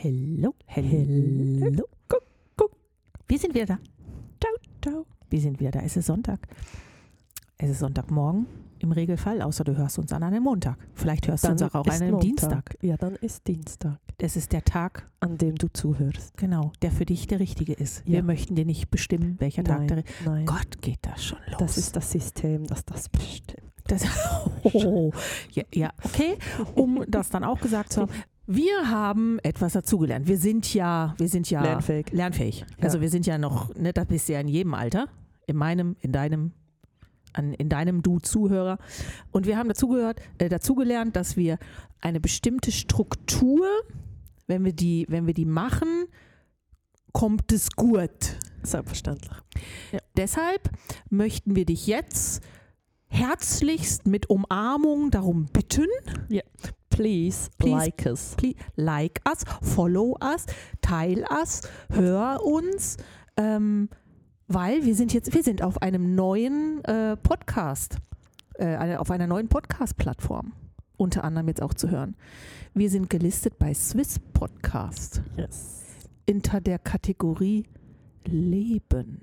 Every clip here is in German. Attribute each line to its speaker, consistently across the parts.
Speaker 1: Hello, hello. Guck, guck. Wir sind wieder da. Ciao, ciao. Wir sind wieder da. Es ist Sonntag. Es ist Sonntagmorgen im Regelfall, außer du hörst uns an einem Montag. Vielleicht hörst
Speaker 2: Dann
Speaker 1: du uns auch an einem
Speaker 2: Montag.
Speaker 1: Dienstag.
Speaker 2: Ja, dann ist Dienstag,
Speaker 1: Das ist der Tag,
Speaker 2: an dem du zuhörst.
Speaker 1: genau, der für dich der richtige ist. Wir
Speaker 2: Ja.
Speaker 1: möchten dir nicht bestimmen, welcher Tag
Speaker 2: Nein,
Speaker 1: der
Speaker 2: nein.
Speaker 1: Gott, geht das schon los.
Speaker 2: Das ist das System, das das bestimmt.
Speaker 1: Das, oh, ja, ja, okay. Um das dann auch gesagt zu haben, wir haben etwas dazugelernt. Wir sind ja, wir sind ja
Speaker 2: Lernfähig.
Speaker 1: lernfähig.
Speaker 2: Ja.
Speaker 1: Also wir sind ja noch, ne, das bist du ja in jedem Alter, in meinem, in deinem, an, in deinem du Zuhörer. Und wir haben dazugehört, äh, dazugelernt, dass wir eine bestimmte Struktur, wenn wir die, wenn wir die machen, kommt es gut.
Speaker 2: Selbstverständlich.
Speaker 1: Deshalb möchten wir dich jetzt herzlichst mit Umarmung darum bitten,
Speaker 2: Please,
Speaker 1: Please.
Speaker 2: like us.
Speaker 1: Please like us, follow us, teil us, hör uns, ähm, weil wir sind jetzt, wir sind auf einem neuen äh, Podcast, äh, auf einer neuen Podcast-Plattform, unter anderem jetzt auch zu hören. Wir sind gelistet bei Swiss Podcast
Speaker 2: Yes.
Speaker 1: unter der Kategorie Leben.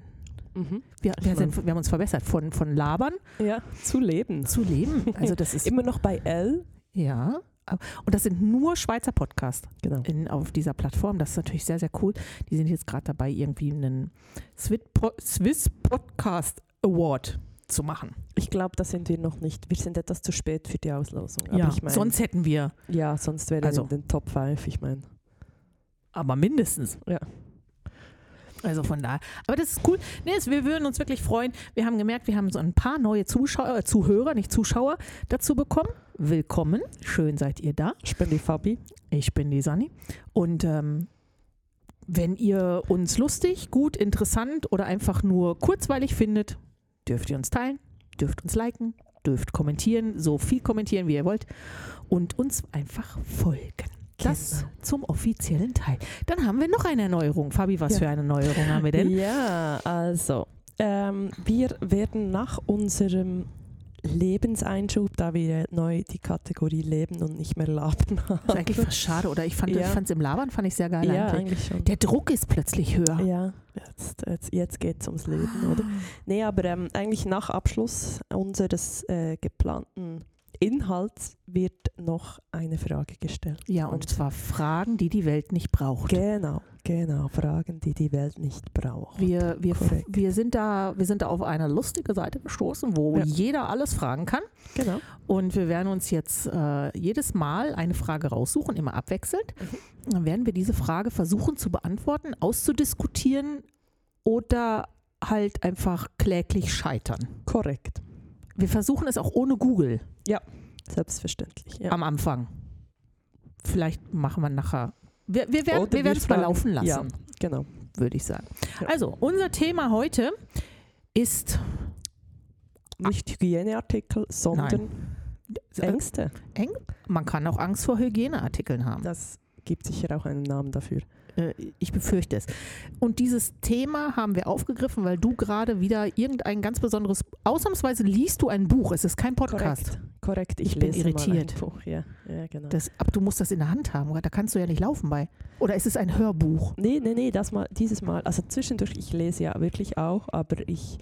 Speaker 2: Mhm.
Speaker 1: Wir, wir, sind, wir haben uns verbessert von, von Labern
Speaker 2: Ja, zu leben.
Speaker 1: zu Leben. Also das ist
Speaker 2: Immer noch bei L.
Speaker 1: ja. Und das sind nur Schweizer Podcasts.
Speaker 2: Genau.
Speaker 1: in, auf dieser Plattform. Das ist natürlich sehr, sehr cool. Die sind jetzt gerade dabei, irgendwie einen Swiss Po- Swiss Podcast Award zu machen.
Speaker 2: Ich glaube, da sind wir noch nicht. Wir sind etwas zu spät für die Auslosung.
Speaker 1: Ja,
Speaker 2: ich mein,
Speaker 1: sonst hätten wir,
Speaker 2: ja, sonst wäre
Speaker 1: Also-
Speaker 2: in den Top 5, ich meine.
Speaker 1: aber mindestens.
Speaker 2: Ja.
Speaker 1: Also von daher. Aber das ist cool. Nee, wir würden uns wirklich freuen. Wir haben gemerkt, wir haben so ein paar neue Zuschauer, äh, Zuhörer, nicht Zuschauer, dazu bekommen. Willkommen. Schön seid ihr da.
Speaker 2: Ich bin die Fabi.
Speaker 1: Ich bin die Sani. Und ähm, wenn ihr uns lustig, gut, interessant oder einfach nur kurzweilig findet, dürft ihr uns teilen, dürft uns liken, dürft kommentieren, so viel kommentieren, wie ihr wollt und uns einfach folgen. Das
Speaker 2: Genau.
Speaker 1: zum offiziellen Teil. Dann haben wir noch eine Erneuerung. Fabi, was
Speaker 2: Ja.
Speaker 1: für eine Neuerung haben wir denn?
Speaker 2: Ja, also, ähm, wir werden nach unserem Lebenseinschub, da wir neu die Kategorie Leben und nicht mehr Laben haben.
Speaker 1: Das ist eigentlich fast schade, oder? Ich fand
Speaker 2: Ja.
Speaker 1: es im Labern fand ich sehr geil
Speaker 2: ja,
Speaker 1: eigentlich.
Speaker 2: eigentlich schon.
Speaker 1: Der Druck ist plötzlich höher.
Speaker 2: Ja, jetzt, jetzt, jetzt geht es ums Leben, oder? Nee, aber ähm, eigentlich nach Abschluss unseres äh, geplanten Inhalts wird noch eine Frage gestellt.
Speaker 1: Ja, und
Speaker 2: Und-
Speaker 1: zwar Fragen, die die Welt nicht braucht.
Speaker 2: Genau, genau. Fragen, die die Welt nicht braucht.
Speaker 1: Wir, wir,
Speaker 2: Korrekt.
Speaker 1: wir, sind da, wir sind da auf eine lustige Seite gestoßen, wo
Speaker 2: Ja.
Speaker 1: jeder alles fragen kann.
Speaker 2: Genau.
Speaker 1: Und wir werden uns jetzt äh, jedes Mal eine Frage raussuchen, immer abwechselnd.
Speaker 2: Mhm.
Speaker 1: Dann werden wir diese Frage versuchen zu beantworten, auszudiskutieren oder halt einfach kläglich scheitern.
Speaker 2: Korrekt.
Speaker 1: Wir versuchen es auch ohne Google
Speaker 2: Selbstverständlich. Ja.
Speaker 1: am Anfang. Vielleicht machen wir nachher. Wir, wir werden werden es mal laufen lassen,
Speaker 2: Ja, genau.
Speaker 1: würde ich sagen.
Speaker 2: Ja.
Speaker 1: Also, unser Thema heute ist
Speaker 2: Nicht Hygieneartikel, sondern
Speaker 1: äh,
Speaker 2: Ängste.
Speaker 1: Man kann auch Angst vor Hygieneartikeln haben.
Speaker 2: Das gibt sicher auch einen Namen dafür.
Speaker 1: Äh, Ich befürchte es. Und dieses Thema haben wir aufgegriffen, weil du gerade wieder irgendein ganz besonderes, ausnahmsweise liest du ein Buch, es ist kein Podcast.
Speaker 2: Korrekt. Korrekt. Ich,
Speaker 1: Ich bin irritiert.
Speaker 2: Buch. Ja, ja genau.
Speaker 1: Das, aber du musst das in der Hand haben, da kannst du ja nicht laufen bei. Oder ist es ein Hörbuch?
Speaker 2: Nee, nee, nee, das mal, dieses Mal. Also zwischendurch, ich lese ja wirklich auch, aber ich,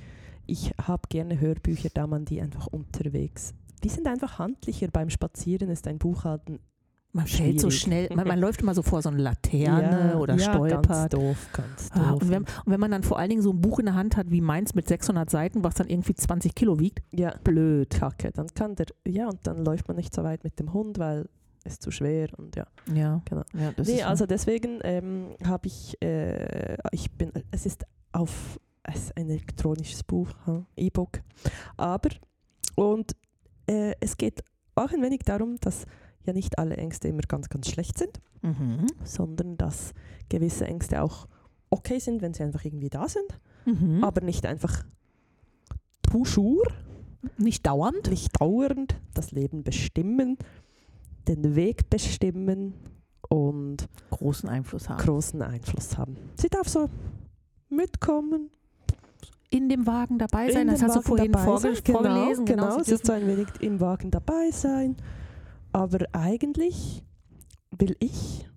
Speaker 2: ich habe gerne Hörbücher, da man die einfach unterwegs. Die sind einfach handlicher. Beim Spazieren ist ein Buch halt ein
Speaker 1: Man fällt so schnell, man, man läuft immer so vor so eine Laterne oder
Speaker 2: ja, Ganz
Speaker 1: stolpert.
Speaker 2: doof, ganz
Speaker 1: Ah,
Speaker 2: doof.
Speaker 1: und, wenn, und wenn man dann vor allen Dingen so ein Buch in der Hand hat wie meins mit 600 Seiten, was dann irgendwie 20 Kilo wiegt,
Speaker 2: ja,
Speaker 1: blöd.
Speaker 2: Kacke. Dann kann der, ja, und dann läuft man nicht so weit mit dem Hund, weil es zu schwer und ja.
Speaker 1: Ja,
Speaker 2: Genau.
Speaker 1: ja
Speaker 2: nee, also deswegen ähm, habe ich, äh, ich bin, es ist auf, es ist ein elektronisches Buch, ha, E-Book, aber, und äh, es geht auch ein wenig darum, dass ja nicht alle Ängste immer ganz, ganz schlecht sind,
Speaker 1: mhm.
Speaker 2: sondern dass gewisse Ängste auch okay sind, wenn sie einfach irgendwie da sind,
Speaker 1: Mhm.
Speaker 2: aber nicht einfach toujours,
Speaker 1: nicht dauernd.
Speaker 2: nicht dauernd das Leben bestimmen, den Weg bestimmen und
Speaker 1: großen Einfluss haben.
Speaker 2: großen Einfluss haben. Sie darf so mitkommen,
Speaker 1: In dem Wagen dabei sein,
Speaker 2: in
Speaker 1: das hast du
Speaker 2: Wagen
Speaker 1: vorhin vorge
Speaker 2: sein. Genau,
Speaker 1: vorgelesen.
Speaker 2: Genau,
Speaker 1: sie
Speaker 2: es ist
Speaker 1: dürfen-
Speaker 2: so ein wenig im Wagen dabei sein. Aber eigentlich will ich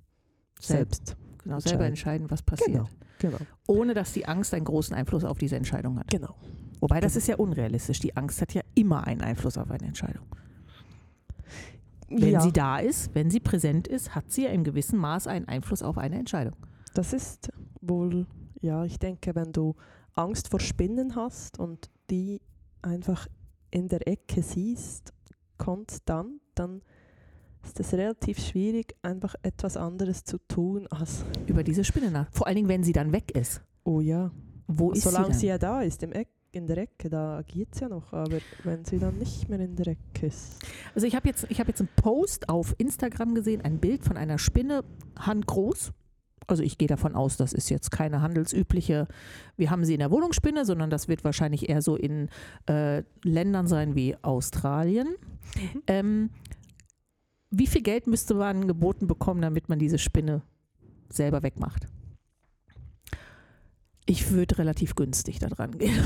Speaker 2: selbst.
Speaker 1: Genau, selber
Speaker 2: entscheiden.
Speaker 1: was passiert.
Speaker 2: Genau, genau,
Speaker 1: Ohne dass die Angst einen großen Einfluss auf diese Entscheidung hat.
Speaker 2: genau.
Speaker 1: Wobei das
Speaker 2: Genau.
Speaker 1: ist ja unrealistisch. Die Angst hat ja immer einen Einfluss auf eine Entscheidung. Wenn
Speaker 2: ja,
Speaker 1: sie da ist, wenn sie präsent ist, hat sie ja im gewissen Maß einen Einfluss auf eine Entscheidung.
Speaker 2: das ist wohl, ja, ich denke, wenn du Angst vor Spinnen hast und die einfach in der Ecke siehst, konstant, dann ist es relativ schwierig, einfach etwas anderes zu tun als,
Speaker 1: Über diese Spinne nach. Vor allen Dingen, wenn sie dann weg ist.
Speaker 2: oh ja,
Speaker 1: Wo ist
Speaker 2: solange
Speaker 1: sie
Speaker 2: sie,
Speaker 1: dann?
Speaker 2: ja da ist, im Eck, in der Ecke, da agiert sie ja noch, aber wenn sie dann nicht mehr in der Ecke ist.
Speaker 1: Also ich habe jetzt, ich hab jetzt einen Post auf Instagram gesehen, ein Bild von einer Spinne, handgroß. Also ich gehe davon aus, das ist jetzt keine handelsübliche, wir haben sie in der Wohnungsspinne, sondern das wird wahrscheinlich eher so in äh, Ländern sein wie Australien.
Speaker 2: Mhm.
Speaker 1: Ähm, wie viel Geld müsste man geboten bekommen, damit man diese Spinne selber wegmacht? Ich würde relativ günstig da dran gehen.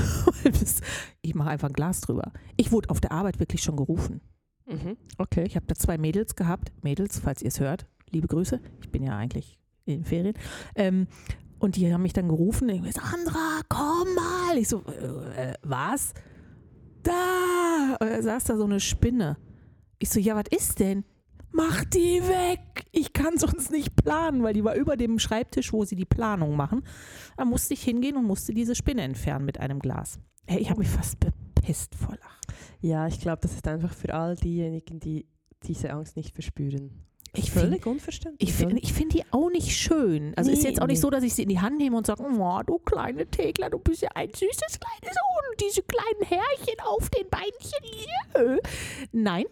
Speaker 1: Ich mache einfach ein Glas drüber. Ich wurde auf der Arbeit wirklich schon gerufen.
Speaker 2: Mhm. Okay.
Speaker 1: Ich habe da zwei Mädels gehabt. Mädels, falls ihr es hört, liebe Grüße. Ich bin ja eigentlich in den Ferien. Ähm, und die haben mich dann gerufen. Ich so, Sandra, komm mal. Ich so, äh, was? Da! Und da saß da so eine Spinne. Ich so, ja, was ist denn? Mach die weg! Ich kann sonst nicht planen, weil die war über dem Schreibtisch, wo sie die Planung machen. Da musste ich hingehen und musste diese Spinne entfernen mit einem Glas. Hey, ich habe mich fast bepisst vor Lachen.
Speaker 2: Ja, ich glaube, das ist einfach für all diejenigen, die diese Angst nicht verspüren.
Speaker 1: Ich
Speaker 2: Völlig unverständlich.
Speaker 1: Ich finde find die auch nicht schön. Also ist
Speaker 2: Nee,
Speaker 1: jetzt auch nicht
Speaker 2: nee.
Speaker 1: so, dass ich sie in die Hand nehme und sage, oh, du kleine Tegler, du bist ja ein süßes kleines Huhn, diese kleinen Härchen auf den Beinchen. Jö. Nein,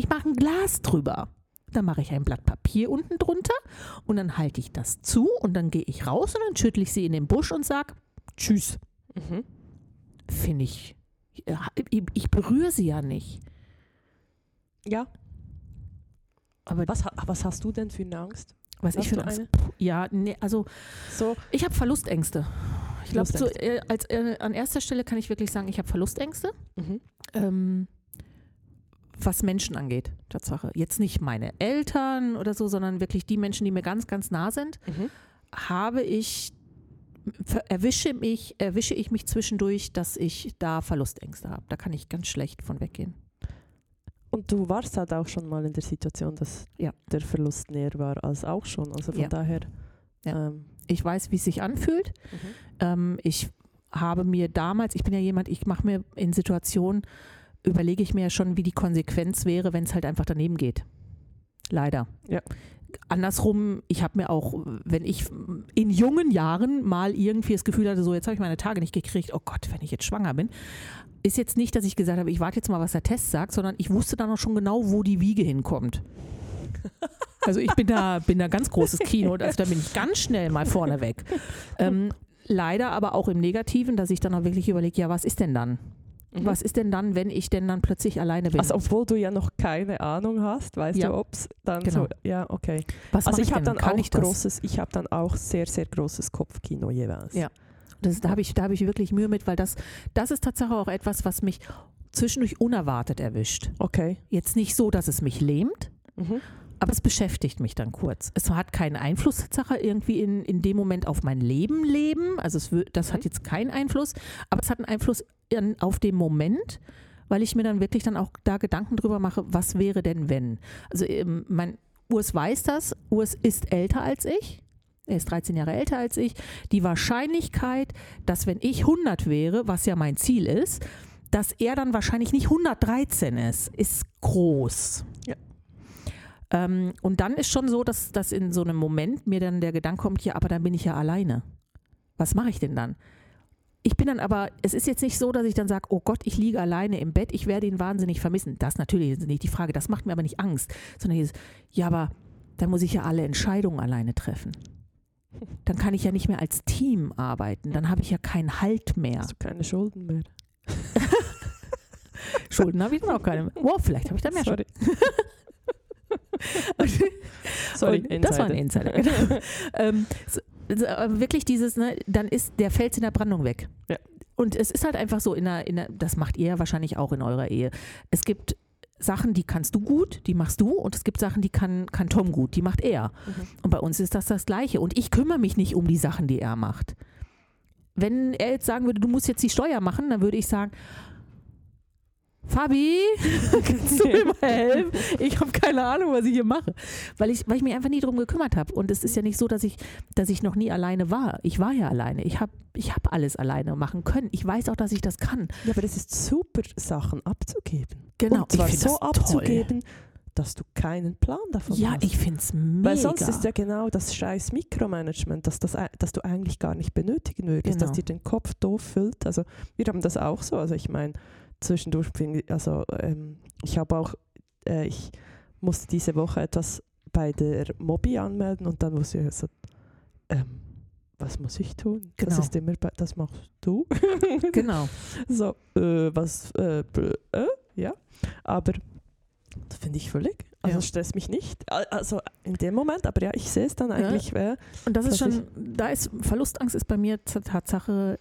Speaker 1: ich mache ein Glas drüber. Dann mache ich ein Blatt Papier unten drunter und dann halte ich das zu und dann gehe ich raus und dann schüttle ich sie in den Busch und sage, tschüss.
Speaker 2: Mhm.
Speaker 1: Finde ich, ich, ich berühre sie ja nicht.
Speaker 2: Ja.
Speaker 1: Aber
Speaker 2: Was, was hast du denn für eine Angst?
Speaker 1: was ich
Speaker 2: hast
Speaker 1: für
Speaker 2: du
Speaker 1: eine Angst, ja, nee, also
Speaker 2: So,
Speaker 1: Ich habe Verlustängste. Ich glaube, so, äh, als, äh, an erster Stelle kann ich wirklich sagen, ich habe Verlustängste,
Speaker 2: mhm.
Speaker 1: ähm, was Menschen angeht, Tatsache. Jetzt nicht meine Eltern oder so, sondern wirklich die Menschen, die mir ganz, ganz nah sind,
Speaker 2: Mhm.
Speaker 1: habe ich, erwische, mich, erwische ich mich zwischendurch, dass ich da Verlustängste habe. Da kann ich ganz schlecht von weggehen.
Speaker 2: Und du warst halt auch schon mal in der Situation, dass
Speaker 1: Ja.
Speaker 2: der Verlust näher war als auch schon. Also von
Speaker 1: Ja.
Speaker 2: daher.
Speaker 1: Ja.
Speaker 2: Ähm,
Speaker 1: Ich weiß, wie es sich anfühlt.
Speaker 2: mhm.
Speaker 1: Ähm, ich habe mir damals, ich bin ja jemand, ich mache mir in Situationen, überlege ich mir ja schon, wie die Konsequenz wäre, wenn es halt einfach daneben geht. Leider.
Speaker 2: Ja.
Speaker 1: Andersrum, ich habe mir auch, wenn ich in jungen Jahren mal irgendwie das Gefühl hatte, so jetzt habe ich meine Tage nicht gekriegt, oh Gott, wenn ich jetzt schwanger bin, ist jetzt nicht, dass ich gesagt habe, ich warte jetzt mal, was der Test sagt, sondern ich wusste dann auch schon genau, wo die Wiege hinkommt. Also ich bin da, bin da ganz großes Kino, also da bin ich ganz schnell mal vorne weg. Ähm, leider aber auch im Negativen, dass ich dann auch wirklich überlege, ja, was ist denn dann?
Speaker 2: Mhm.
Speaker 1: Was ist denn dann, wenn ich denn dann plötzlich alleine bin?
Speaker 2: Also obwohl du ja noch keine Ahnung hast, weißt
Speaker 1: Ja.
Speaker 2: du, ob es dann
Speaker 1: Genau.
Speaker 2: so, ja, okay.
Speaker 1: was
Speaker 2: Also ich
Speaker 1: ich
Speaker 2: habe dann
Speaker 1: Kann
Speaker 2: auch
Speaker 1: ich
Speaker 2: großes, ich habe dann auch sehr, sehr großes Kopfkino jeweils.
Speaker 1: Ja. Das, da habe ich, da hab ich wirklich Mühe mit, weil das, das ist tatsächlich auch etwas, was mich zwischendurch unerwartet erwischt.
Speaker 2: Okay.
Speaker 1: Jetzt nicht so, dass es mich lähmt,
Speaker 2: Mhm.
Speaker 1: Aber es beschäftigt mich dann kurz. Es hat keinen Einfluss Tatsache irgendwie in, in dem Moment auf mein Leben leben. Also es, das hat
Speaker 2: Mhm.
Speaker 1: jetzt keinen Einfluss, aber es hat einen Einfluss in, auf den Moment, weil ich mir dann wirklich dann auch da Gedanken drüber mache, was wäre denn wenn. Also ähm, mein Urs weiß das, Urs ist älter als ich. Er ist 13 Jahre älter als ich. Die Wahrscheinlichkeit, dass wenn ich 100 wäre, was ja mein Ziel ist, dass er dann wahrscheinlich nicht 113 ist, ist groß. Ähm, und dann ist schon so, dass, dass in so einem Moment mir dann der Gedanke kommt, ja, aber dann bin ich ja alleine. Was mache ich denn dann? Ich bin dann aber, es ist jetzt nicht so, dass ich dann sage, oh Gott, ich liege alleine im Bett, ich werde ihn wahnsinnig vermissen. Das natürlich ist nicht die Frage, das macht mir aber nicht Angst, sondern dieses, ja, aber dann muss ich ja alle Entscheidungen alleine treffen. Dann kann ich ja nicht mehr als Team arbeiten, dann habe ich ja keinen Halt mehr.
Speaker 2: Hast du keine Schulden mehr?
Speaker 1: Schulden habe ich dann auch keine mehr. Wow, vielleicht habe ich da mehr
Speaker 2: Sorry.
Speaker 1: Schulden.
Speaker 2: Sorry,
Speaker 1: Und das war ein
Speaker 2: Insider.
Speaker 1: Insider. Genau. ähm, so, so, aber wirklich dieses, ne, dann ist der Fels in der Brandung weg.
Speaker 2: Ja.
Speaker 1: Und es ist halt einfach so, in der, in der, das macht ihr ja wahrscheinlich auch in eurer Ehe. Es gibt Sachen, die kannst du gut, die machst du und es gibt Sachen, die kann, kann Tom gut, die macht er.
Speaker 2: Mhm.
Speaker 1: Und bei uns ist das das Gleiche und ich kümmere mich nicht um die Sachen, die er macht. Wenn er jetzt sagen würde, du musst jetzt die Steuer machen, dann würde ich sagen, Fabi, kannst du mir mal helfen? Ich habe keine Ahnung, was ich hier mache. Weil ich, weil ich mich einfach nie darum gekümmert habe. Und es ist ja nicht so, dass ich, dass ich noch nie alleine war. Ich war ja alleine. Ich habe ich hab alles alleine machen können. Ich weiß auch, dass ich das kann.
Speaker 2: Ja, aber es ist super, Sachen abzugeben.
Speaker 1: Genau,
Speaker 2: Und zwar
Speaker 1: ich
Speaker 2: so
Speaker 1: das toll.
Speaker 2: abzugeben, dass du keinen Plan davon
Speaker 1: Ja,
Speaker 2: hast.
Speaker 1: ich finde es mega.
Speaker 2: Weil sonst ist ja genau das scheiß Mikromanagement, dass, das, dass du eigentlich gar nicht benötigen würdest,
Speaker 1: Genau.
Speaker 2: dass dir den Kopf doof füllt. Also wir haben das auch so. Also ich meine, zwischendurch finde ich, also ähm, ich habe auch, äh, ich musste diese Woche etwas bei der Mobi anmelden und dann wusste ich so, ähm, was muss ich tun?
Speaker 1: Genau.
Speaker 2: Das ist immer, bei, das machst du.
Speaker 1: Genau.
Speaker 2: So, äh, was, äh, bl- äh, ja. Aber das finde ich völlig. Also
Speaker 1: Ja.
Speaker 2: stresst mich nicht. Al- Also in dem Moment, aber ja, ich sehe es dann eigentlich. Äh,
Speaker 1: Und das ist schon, da ist Verlustangst ist bei mir zur Tatsache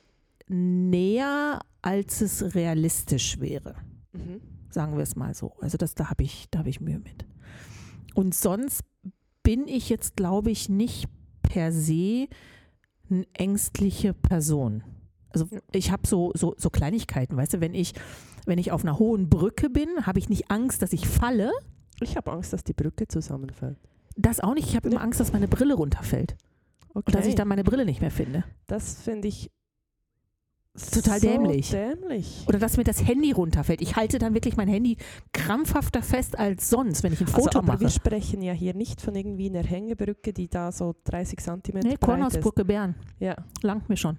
Speaker 1: näher, als es realistisch wäre.
Speaker 2: mhm.
Speaker 1: Sagen wir es mal so. Also das, da habe ich, da habe ich Mühe mit. Und sonst bin ich jetzt, glaube ich, nicht per se eine ängstliche Person. Also ich habe so, so, so Kleinigkeiten, weißt du, wenn ich, wenn ich auf einer hohen Brücke bin, habe ich nicht Angst, dass ich falle.
Speaker 2: Ich habe Angst, dass die Brücke zusammenfällt.
Speaker 1: Das auch nicht. Ich habe immer. Angst, dass meine Brille runterfällt.
Speaker 2: Okay.
Speaker 1: Und dass ich dann meine Brille nicht mehr finde.
Speaker 2: das finde ich
Speaker 1: Total
Speaker 2: so
Speaker 1: dämlich.
Speaker 2: dämlich.
Speaker 1: Oder dass mir das Handy runterfällt. Ich halte dann wirklich mein Handy krampfhafter fest als sonst, wenn ich ein
Speaker 2: Also,
Speaker 1: Foto
Speaker 2: aber
Speaker 1: mache.
Speaker 2: wir sprechen ja hier nicht von irgendwie einer Hängebrücke, die da so 30 cm
Speaker 1: Nee,
Speaker 2: breit ist.
Speaker 1: Kornhausbrücke Bern.
Speaker 2: Ja.
Speaker 1: Langt mir schon.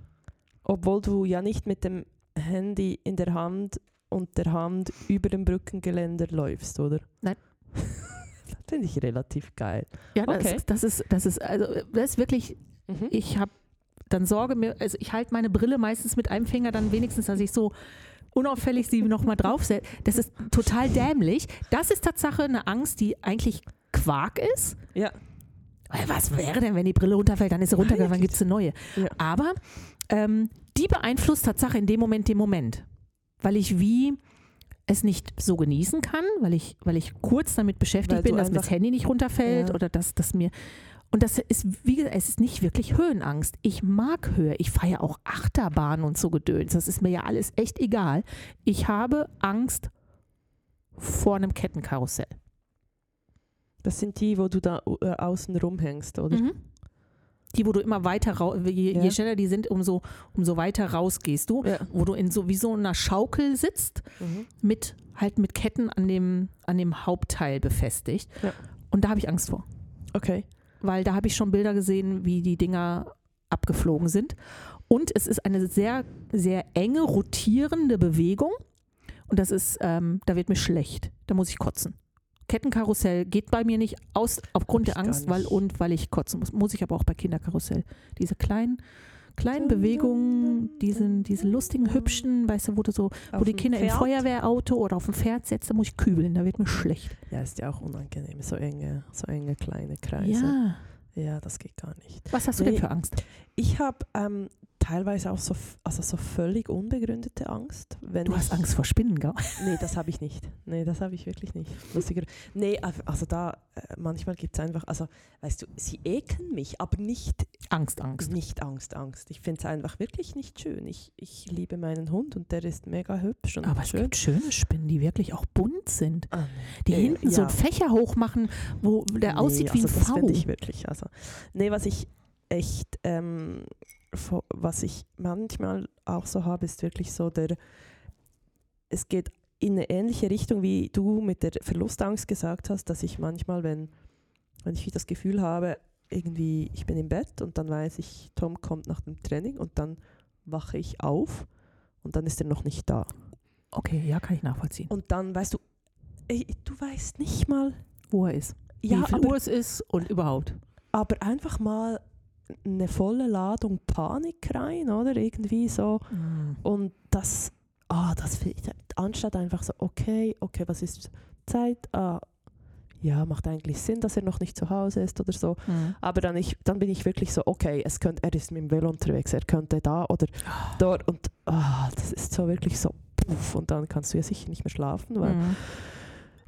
Speaker 2: Obwohl du ja nicht mit dem Handy in der Hand und der Hand über dem Brückengeländer läufst, oder?
Speaker 1: Nein.
Speaker 2: das finde ich relativ geil.
Speaker 1: Ja, das,
Speaker 2: Okay.
Speaker 1: ist, das ist, das ist, also das ist wirklich,
Speaker 2: Mhm.
Speaker 1: ich habe dann Sorge mir, also ich halte meine Brille meistens mit einem Finger dann wenigstens, dass ich so unauffällig sie nochmal draufsetze. Das ist total dämlich. Das ist Tatsache eine Angst, die eigentlich Quark ist.
Speaker 2: Ja.
Speaker 1: Weil Was wäre denn, wenn die Brille runterfällt, dann ist sie runtergefallen, dann gibt es eine neue.
Speaker 2: Ja.
Speaker 1: Aber ähm, die beeinflusst Tatsache in dem Moment den Moment. Weil ich wie es nicht so genießen kann, weil ich, weil ich kurz damit beschäftigt bin, dass mir das Handy nicht runterfällt
Speaker 2: Ja.
Speaker 1: oder dass, dass mir. Und das ist, wie gesagt, es ist nicht wirklich Höhenangst. Ich mag Höhe. Ich fahre ja auch Achterbahn und so Gedöns. Das ist mir ja alles echt egal. Ich habe Angst vor einem Kettenkarussell.
Speaker 2: Das sind die, wo du da äh, außen rumhängst, oder?
Speaker 1: Mhm. Die, wo du immer weiter raus, je,
Speaker 2: Ja.
Speaker 1: je schneller die sind, umso, umso weiter raus gehst du.
Speaker 2: Ja.
Speaker 1: Wo du in so wie so einer Schaukel sitzt,
Speaker 2: Mhm.
Speaker 1: mit halt mit Ketten an dem, an dem Hauptteil befestigt.
Speaker 2: Ja.
Speaker 1: Und da habe ich Angst vor.
Speaker 2: Okay.
Speaker 1: Weil da habe ich schon Bilder gesehen, wie die Dinger abgeflogen sind. Und es ist eine sehr, sehr enge, rotierende Bewegung. Und das ist, ähm, da wird mir schlecht. Da muss ich kotzen. Kettenkarussell geht bei mir nicht aus aufgrund der Angst, weil und weil ich kotzen muss. Muss ich aber auch bei Kinderkarussell. Diese kleinen, kleinen Bewegungen, diese, diese lustigen, hübschen, weißt du, wo du so, wo
Speaker 2: Auf
Speaker 1: die Kinder im? Feuerwehrauto oder auf dem Pferd setzen, da muss ich kübeln, da wird mir schlecht.
Speaker 2: Ja, ist ja auch unangenehm. So enge, so enge kleine Kreise.
Speaker 1: Ja.
Speaker 2: Ja, das geht gar nicht.
Speaker 1: Was hast du
Speaker 2: Nee.
Speaker 1: denn für Angst?
Speaker 2: Ich habe ähm, teilweise auch so, also so völlig unbegründete Angst. Wenn
Speaker 1: Du hast Angst vor Spinnen, gell?
Speaker 2: Nee, das habe ich nicht. Nee, das habe ich wirklich nicht. Lustiger. Nee, also also da, äh, manchmal gibt es einfach, also weißt du, sie ekeln mich, aber nicht,
Speaker 1: Angst, Angst.
Speaker 2: nicht Angst, Angst. Ich finde es einfach wirklich nicht schön. Ich, ich liebe meinen Hund und der ist mega hübsch und
Speaker 1: Aber es
Speaker 2: schön.
Speaker 1: gibt schöne Spinnen, die wirklich auch bunt sind.
Speaker 2: Ah,
Speaker 1: Die
Speaker 2: Äh,
Speaker 1: hinten so
Speaker 2: ja.
Speaker 1: einen Fächer hochmachen, wo der aussieht wie
Speaker 2: also
Speaker 1: ein
Speaker 2: das
Speaker 1: V.
Speaker 2: finde ich wirklich. Also, nee, was ich echt, ähm, was ich manchmal auch so habe, ist wirklich so der, es geht in eine ähnliche Richtung, wie du mit der Verlustangst gesagt hast, dass ich manchmal, wenn, wenn ich das Gefühl habe, irgendwie, ich bin im Bett und dann weiß ich, Tom kommt nach dem Training und dann wache ich auf und dann ist er noch nicht da.
Speaker 1: Okay, ja, kann ich nachvollziehen.
Speaker 2: Und dann weißt du, ey, du weißt nicht mal,
Speaker 1: Wo er ist.
Speaker 2: ja,
Speaker 1: wie viel
Speaker 2: aber
Speaker 1: Uhr es ist und überhaupt.
Speaker 2: aber einfach mal eine volle Ladung Panik rein, oder? Irgendwie so.
Speaker 1: Mm.
Speaker 2: Und das, ah, das anstatt einfach so, okay, okay, was ist Zeit? Ah, ja, macht eigentlich Sinn, dass er noch nicht zu Hause ist oder so.
Speaker 1: Mm.
Speaker 2: Aber dann, ich, dann bin ich wirklich so, okay, es könnte, er ist mit dem Velo unterwegs, er könnte da oder dort. Und ah, das ist so wirklich so, puff, und dann kannst du ja sicher nicht mehr schlafen, weil
Speaker 1: Mm.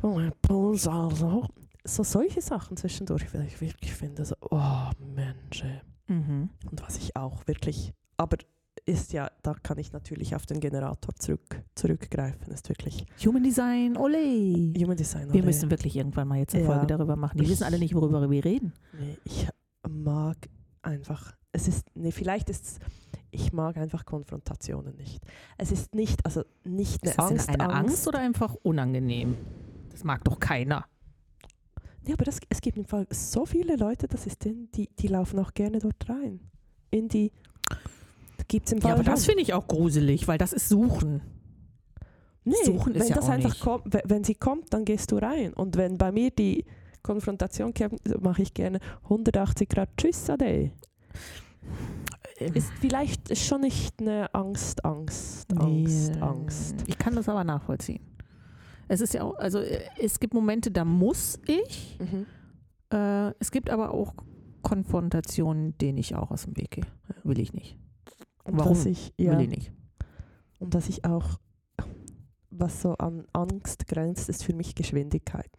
Speaker 2: oh, mein Puls also. So solche Sachen zwischendurch, weil ich wirklich finde, so, oh Mensch. ey.
Speaker 1: Mhm.
Speaker 2: Und was ich auch wirklich, aber ist ja, da kann ich natürlich auf den Generator zurück, zurückgreifen, ist wirklich
Speaker 1: Human Design, ole.
Speaker 2: Human Design.
Speaker 1: Wir
Speaker 2: oder-
Speaker 1: müssen wirklich irgendwann mal jetzt eine
Speaker 2: Ja.
Speaker 1: Folge darüber machen. Die
Speaker 2: Ich-
Speaker 1: wissen alle nicht, worüber wir reden.
Speaker 2: Nee, ich mag einfach, es ist, nee, vielleicht ist es, ich mag einfach Konfrontationen nicht. Es ist nicht, also nicht eine
Speaker 1: Ist
Speaker 2: Angst,
Speaker 1: eine Angst.
Speaker 2: Angst
Speaker 1: oder einfach unangenehm? Das mag doch keiner.
Speaker 2: Nee, aber das, es gibt im Fall so viele Leute, das ist denen, die, die laufen auch gerne dort rein. In die, gibt es im Fall
Speaker 1: Ja, aber das finde ich auch gruselig, weil das ist Suchen.
Speaker 2: Nee,
Speaker 1: Suchen ist
Speaker 2: wenn
Speaker 1: ja
Speaker 2: das
Speaker 1: auch
Speaker 2: einfach
Speaker 1: nicht.
Speaker 2: kommt, we- wenn sie kommt, dann gehst du rein. Und wenn bei mir die Konfrontation kommt, mache ich gerne 180 Grad Tschüss Ade.
Speaker 1: Ähm,
Speaker 2: Ist vielleicht schon nicht eine Angst, Angst,
Speaker 1: nee,
Speaker 2: Angst, Angst.
Speaker 1: Ich kann das aber nachvollziehen. Es ist ja auch, also äh, es gibt Momente, da muss ich.
Speaker 2: Mhm.
Speaker 1: Äh, es gibt aber auch Konfrontationen, denen ich auch aus dem Weg gehe. Will ich nicht.
Speaker 2: Und
Speaker 1: Warum?
Speaker 2: dass ich, ja,
Speaker 1: Will ich nicht.
Speaker 2: und dass ich auch, was so an Angst grenzt, ist für mich Geschwindigkeit.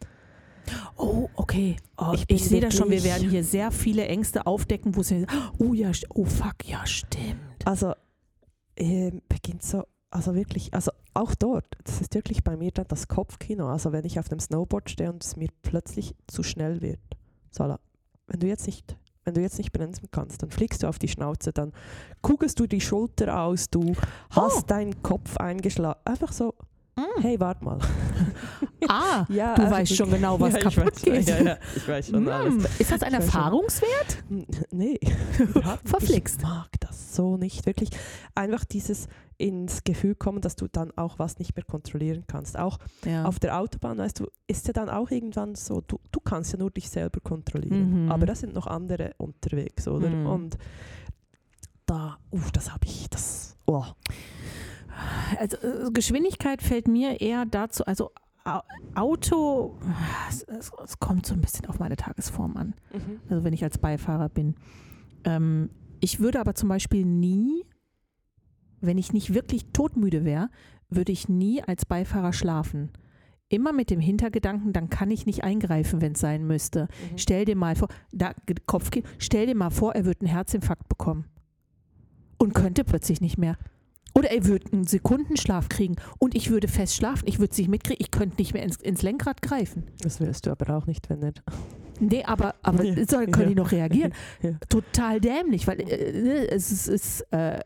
Speaker 1: Oh, okay. Oh,
Speaker 2: Ich
Speaker 1: ich sehe das schon. Wir werden hier sehr viele Ängste aufdecken, wo es oh ja, oh fuck, ja, stimmt.
Speaker 2: Also ähm, beginnt so, also wirklich, also auch dort, das ist wirklich bei mir dann das Kopfkino. Also wenn ich auf dem Snowboard stehe und es mir plötzlich zu schnell wird. Sala, wenn du jetzt nicht, wenn du jetzt nicht bremsen kannst, dann fliegst du auf die Schnauze, dann kugelst du die Schulter aus, du hast
Speaker 1: Oh.
Speaker 2: deinen Kopf eingeschlagen. Einfach so,
Speaker 1: Mm.
Speaker 2: hey, warte mal.
Speaker 1: Ah,
Speaker 2: Ja,
Speaker 1: du
Speaker 2: also
Speaker 1: weißt schon genau, was
Speaker 2: Ja, ich
Speaker 1: kaputt
Speaker 2: weiß
Speaker 1: geht.
Speaker 2: Ja, ja, ich weiß schon alles.
Speaker 1: Mm, Ist das ein
Speaker 2: Ich.
Speaker 1: Erfahrungswert?
Speaker 2: Nee.
Speaker 1: Verflixt.
Speaker 2: Ich mag das so nicht. Wirklich einfach dieses ins Gefühl kommen, dass du dann auch was nicht mehr kontrollieren kannst. Auch
Speaker 1: Ja.
Speaker 2: auf der Autobahn, weißt du, ist ja dann auch irgendwann so, du, du kannst ja nur dich selber kontrollieren.
Speaker 1: Mhm.
Speaker 2: Aber da sind noch andere unterwegs, oder?
Speaker 1: Mhm.
Speaker 2: Und da, uff, das habe ich, das, oh.
Speaker 1: Also äh, Geschwindigkeit fällt mir eher dazu, also Au- Auto, es, es, es kommt so ein bisschen auf meine Tagesform an. Also wenn ich als Beifahrer bin. Ähm, ich würde aber zum Beispiel nie, wenn ich nicht wirklich todmüde wäre, würde ich nie als Beifahrer schlafen. Immer mit dem Hintergedanken, dann kann ich nicht eingreifen, wenn es sein müsste.
Speaker 2: Mhm.
Speaker 1: Stell dir mal vor, da, Kopfkino, stell dir mal vor, er wird einen Herzinfarkt bekommen und könnte plötzlich nicht mehr. Oder er würde einen Sekundenschlaf kriegen und ich würde fest schlafen, ich würde es nicht mitkriegen, ich könnte nicht mehr ins, ins Lenkrad greifen.
Speaker 2: Das willst du aber auch nicht, wenn er.
Speaker 1: Nee, aber, aber
Speaker 2: Ja,
Speaker 1: soll, können
Speaker 2: ja.
Speaker 1: die noch reagieren?
Speaker 2: Ja.
Speaker 1: Total dämlich, weil äh, es ist, ist äh,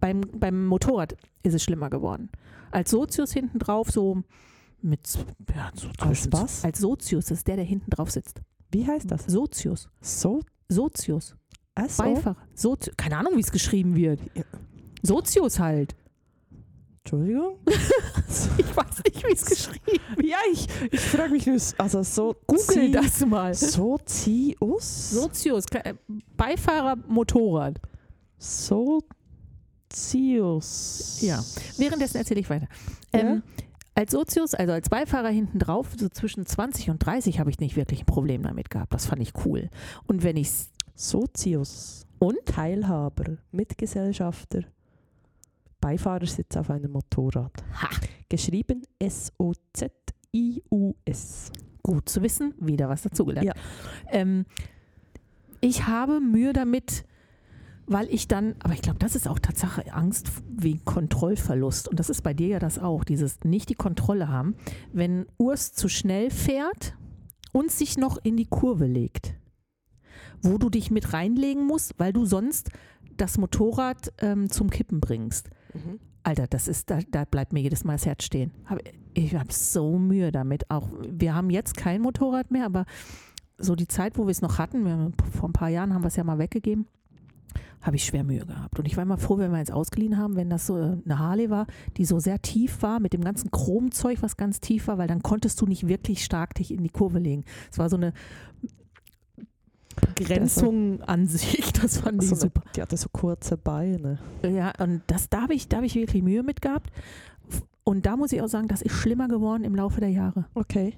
Speaker 1: beim, beim Motorrad ist es schlimmer geworden. Als Sozius hinten drauf, so mit ja, so
Speaker 2: Als was?
Speaker 1: Als Sozius, das ist der, der hinten drauf sitzt.
Speaker 2: Wie heißt das?
Speaker 1: Sozius.
Speaker 2: So?
Speaker 1: Sozius.
Speaker 2: S-O?
Speaker 1: Beifahrer. Sozi keine Ahnung, wie es geschrieben wird. Sozius halt.
Speaker 2: Entschuldigung?
Speaker 1: Ich weiß nicht, wie es geschrieben wird.
Speaker 2: ja, ich, ich frage mich nur, also so.
Speaker 1: Google das mal.
Speaker 2: Sozius?
Speaker 1: Sozius. Äh, Beifahrer Motorrad.
Speaker 2: Sozius.
Speaker 1: Ja. Währenddessen erzähle ich weiter.
Speaker 2: Ja?
Speaker 1: Ähm, als Sozius, also als Beifahrer hinten drauf, so zwischen 20 und 30 habe ich nicht wirklich ein Problem damit gehabt. Das fand ich cool. Und wenn ich
Speaker 2: Sozius.
Speaker 1: Und?
Speaker 2: Teilhaber, Mitgesellschafter, Beifahrersitz auf einem Motorrad.
Speaker 1: Ha.
Speaker 2: Geschrieben S-O-Z-I-U-S.
Speaker 1: gut zu wissen, wieder was dazugelernt.
Speaker 2: Ja.
Speaker 1: Ähm, ich habe Mühe damit, weil ich dann, aber ich glaube, das ist auch Tatsache Angst wegen Kontrollverlust. Und das ist bei dir ja das auch, dieses nicht die Kontrolle haben. Wenn Urs zu schnell fährt und sich noch in die Kurve legt, wo du dich mit reinlegen musst, weil du sonst das Motorrad ähm, zum Kippen bringst.
Speaker 2: Mhm.
Speaker 1: Alter, das ist, da, da bleibt mir jedes Mal das Herz stehen. Ich habe so Mühe damit. Auch wir haben jetzt kein Motorrad mehr, aber so die Zeit, wo wir es noch hatten, wir vor ein paar Jahren haben wir es ja mal weggegeben, habe ich schwer Mühe gehabt. Und ich war immer froh, wenn wir eins ausgeliehen haben, wenn das so eine Harley war, die so sehr tief war, mit dem ganzen Chromzeug, was ganz tief war, weil dann konntest du nicht wirklich stark dich in die Kurve legen. Es war so eine Grenzung an sich, das fand ich
Speaker 2: So eine,
Speaker 1: super.
Speaker 2: die hatte so kurze Beine.
Speaker 1: Ja, und das, da habe ich, da hab ich wirklich Mühe mit gehabt. Und da muss ich auch sagen, das ist schlimmer geworden im Laufe der Jahre.
Speaker 2: Okay.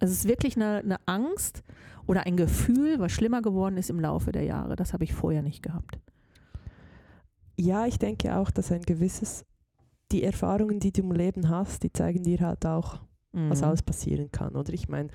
Speaker 1: Also es ist wirklich eine, eine Angst oder ein Gefühl, was schlimmer geworden ist im Laufe der Jahre. Das habe ich vorher nicht gehabt.
Speaker 2: Ja, ich denke auch, dass ein gewisses, die Erfahrungen, die du im Leben hast, die zeigen dir halt auch, was
Speaker 1: Mhm.
Speaker 2: alles passieren kann. Oder ich meine,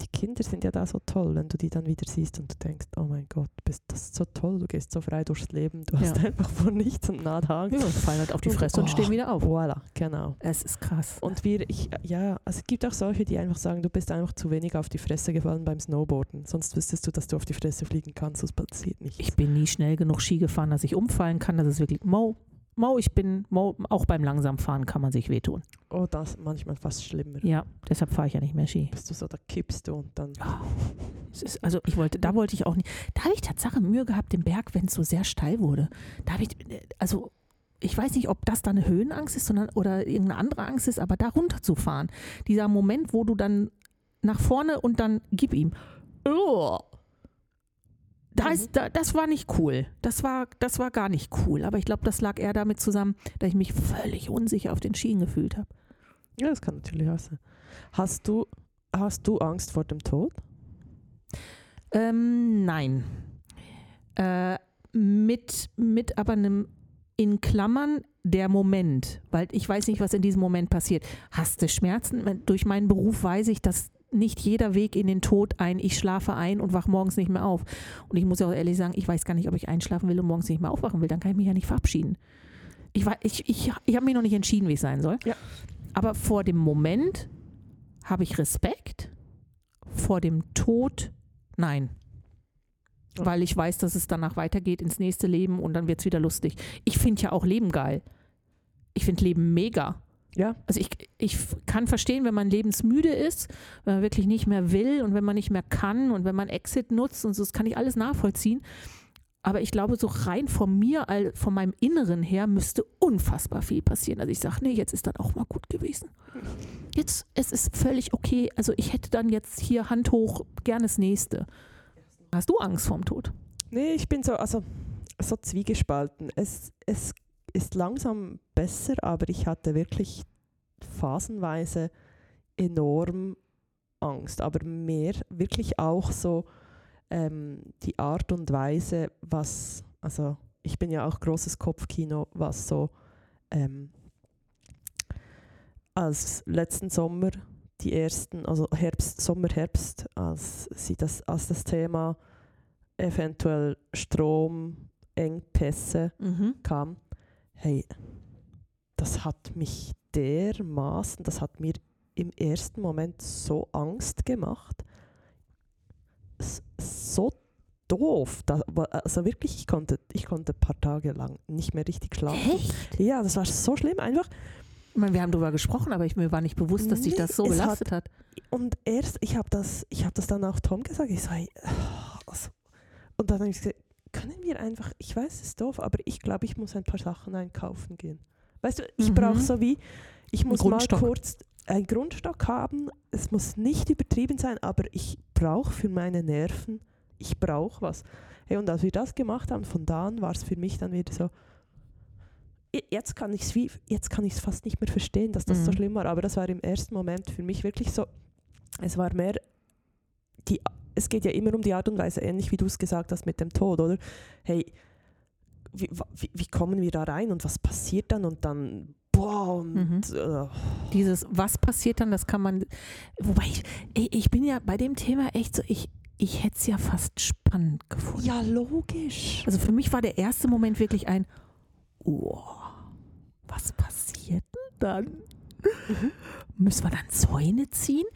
Speaker 2: die Kinder sind ja da so toll, wenn du die dann wieder siehst und du denkst, oh mein Gott, bist das so toll, du gehst so frei durchs Leben, du hast
Speaker 1: Ja.
Speaker 2: einfach vor nichts und nada Angst.
Speaker 1: Ja, und fallen halt auf die
Speaker 2: Und-
Speaker 1: Fresse und
Speaker 2: oh.
Speaker 1: stehen wieder auf.
Speaker 2: Voilà, genau.
Speaker 1: Es ist krass.
Speaker 2: Und wir, ich, ja, also es gibt auch solche, die einfach sagen, du bist einfach zu wenig auf die Fresse gefallen beim Snowboarden. Sonst wüsstest du, dass du auf die Fresse fliegen kannst, das passiert nicht.
Speaker 1: Ich bin nie schnell genug Ski gefahren, dass ich umfallen kann. Das ist wirklich Mo. Mo, ich bin Mo, auch beim Langsamfahren kann man sich wehtun.
Speaker 2: Oh, das ist manchmal fast schlimmer.
Speaker 1: Ja, deshalb fahre ich ja nicht mehr Ski.
Speaker 2: Bist du so, da kippst du und dann.
Speaker 1: Es ist, also ich wollte, da wollte ich auch nicht. Da habe ich Tatsache Mühe gehabt, den Berg, wenn es so sehr steil wurde. Da habe ich, also ich weiß nicht, ob das dann eine Höhenangst ist sondern, oder irgendeine andere Angst ist, aber da runterzufahren. Dieser Moment, wo du dann nach vorne und dann gib ihm. Oh. Da ist, da, das war nicht cool. Das war, das war gar nicht cool. Aber ich glaube, das lag eher damit zusammen, dass ich mich völlig unsicher auf den Schienen gefühlt habe.
Speaker 2: Ja, das kann natürlich auch sein. Hast du, hast du Angst vor dem Tod?
Speaker 1: Ähm, nein. Äh, mit, mit aber einem in Klammern der Moment, weil ich weiß nicht, was in diesem Moment passiert. Hast du Schmerzen? Durch meinen Beruf weiß ich, dass nicht jeder Weg in den Tod ein, ich schlafe ein und wach morgens nicht mehr auf. Und ich muss auch ehrlich sagen, ich weiß gar nicht, ob ich einschlafen will und morgens nicht mehr aufwachen will. Dann kann ich mich ja nicht verabschieden. Ich, ich, ich, ich habe mich noch nicht entschieden, wie es sein soll.
Speaker 2: Ja.
Speaker 1: Aber vor dem Moment habe ich Respekt. Vor dem Tod nein.
Speaker 2: Ja.
Speaker 1: Weil ich weiß, dass es danach weitergeht ins nächste Leben und dann wird es wieder lustig. Ich finde ja auch Leben geil. Ich finde Leben mega.
Speaker 2: Ja.
Speaker 1: Also ich, ich kann verstehen, wenn man lebensmüde ist, wenn man wirklich nicht mehr will und wenn man nicht mehr kann und wenn man Exit nutzt und so, das kann ich alles nachvollziehen. Aber ich glaube, so rein von mir, von meinem Inneren her, müsste unfassbar viel passieren. Also ich sage, nee, jetzt ist dann auch mal gut gewesen. Jetzt, es ist völlig okay. Also ich hätte dann jetzt hier Hand hoch, gern das nächste. Hast du Angst vorm Tod?
Speaker 2: Nee, ich bin so, also, so zwiegespalten. Es, es ist langsam besser, aber ich hatte wirklich phasenweise enorm Angst. Aber mehr wirklich auch so ähm, die Art und Weise, was, also ich bin ja auch großes Kopfkino, was so ähm, als letzten Sommer die ersten, also Herbst, Sommer, Herbst, als sie das, als das Thema eventuell Stromengpässe
Speaker 1: Mhm.
Speaker 2: kam, hey, das hat mich dermaßen, das hat mir im ersten Moment so Angst gemacht. So doof. Da, war- also wirklich, ich konnte, ich konnte ein paar Tage lang nicht mehr richtig schlafen.
Speaker 1: Echt?
Speaker 2: Ja, das war so schlimm einfach.
Speaker 1: Ich meine, wir haben darüber gesprochen, aber ich, mir war nicht bewusst, dass
Speaker 2: Nee,
Speaker 1: das so belastet hat.
Speaker 2: Und erst, ich habe das, ich hab das dann auch Tom gesagt, ich so, hey, also, und dann habe ich gesagt, können wir einfach, ich weiß, es ist doof, aber ich glaube, ich muss ein paar Sachen einkaufen gehen. Weißt du, ich
Speaker 1: Mhm.
Speaker 2: brauche so wie, ich muss mal kurz einen Grundstock haben, es muss nicht übertrieben sein, aber ich brauche für meine Nerven, ich brauche was. Hey, und als wir das gemacht haben, von da an war es für mich dann wieder so, jetzt kann ich es jetzt kann ich es fast nicht mehr verstehen, dass das so
Speaker 1: Mhm.
Speaker 2: schlimm war, aber das war im ersten Moment für mich wirklich so, es war mehr die, es geht ja immer um die Art und Weise, ähnlich wie du es gesagt hast mit dem Tod, oder? Hey, wie, wie, wie kommen wir da rein und was passiert dann und dann, boah, und
Speaker 1: Mhm.
Speaker 2: äh,
Speaker 1: Dieses, was passiert dann, das kann man. Wobei ich, ich ich bin ja bei dem Thema echt so, ich, ich hätte es ja fast spannend gefunden.
Speaker 2: ja, logisch.
Speaker 1: Also für mich war der erste Moment wirklich ein, oh, was passiert denn dann?
Speaker 2: Mhm.
Speaker 1: Müssen wir dann Zäune ziehen?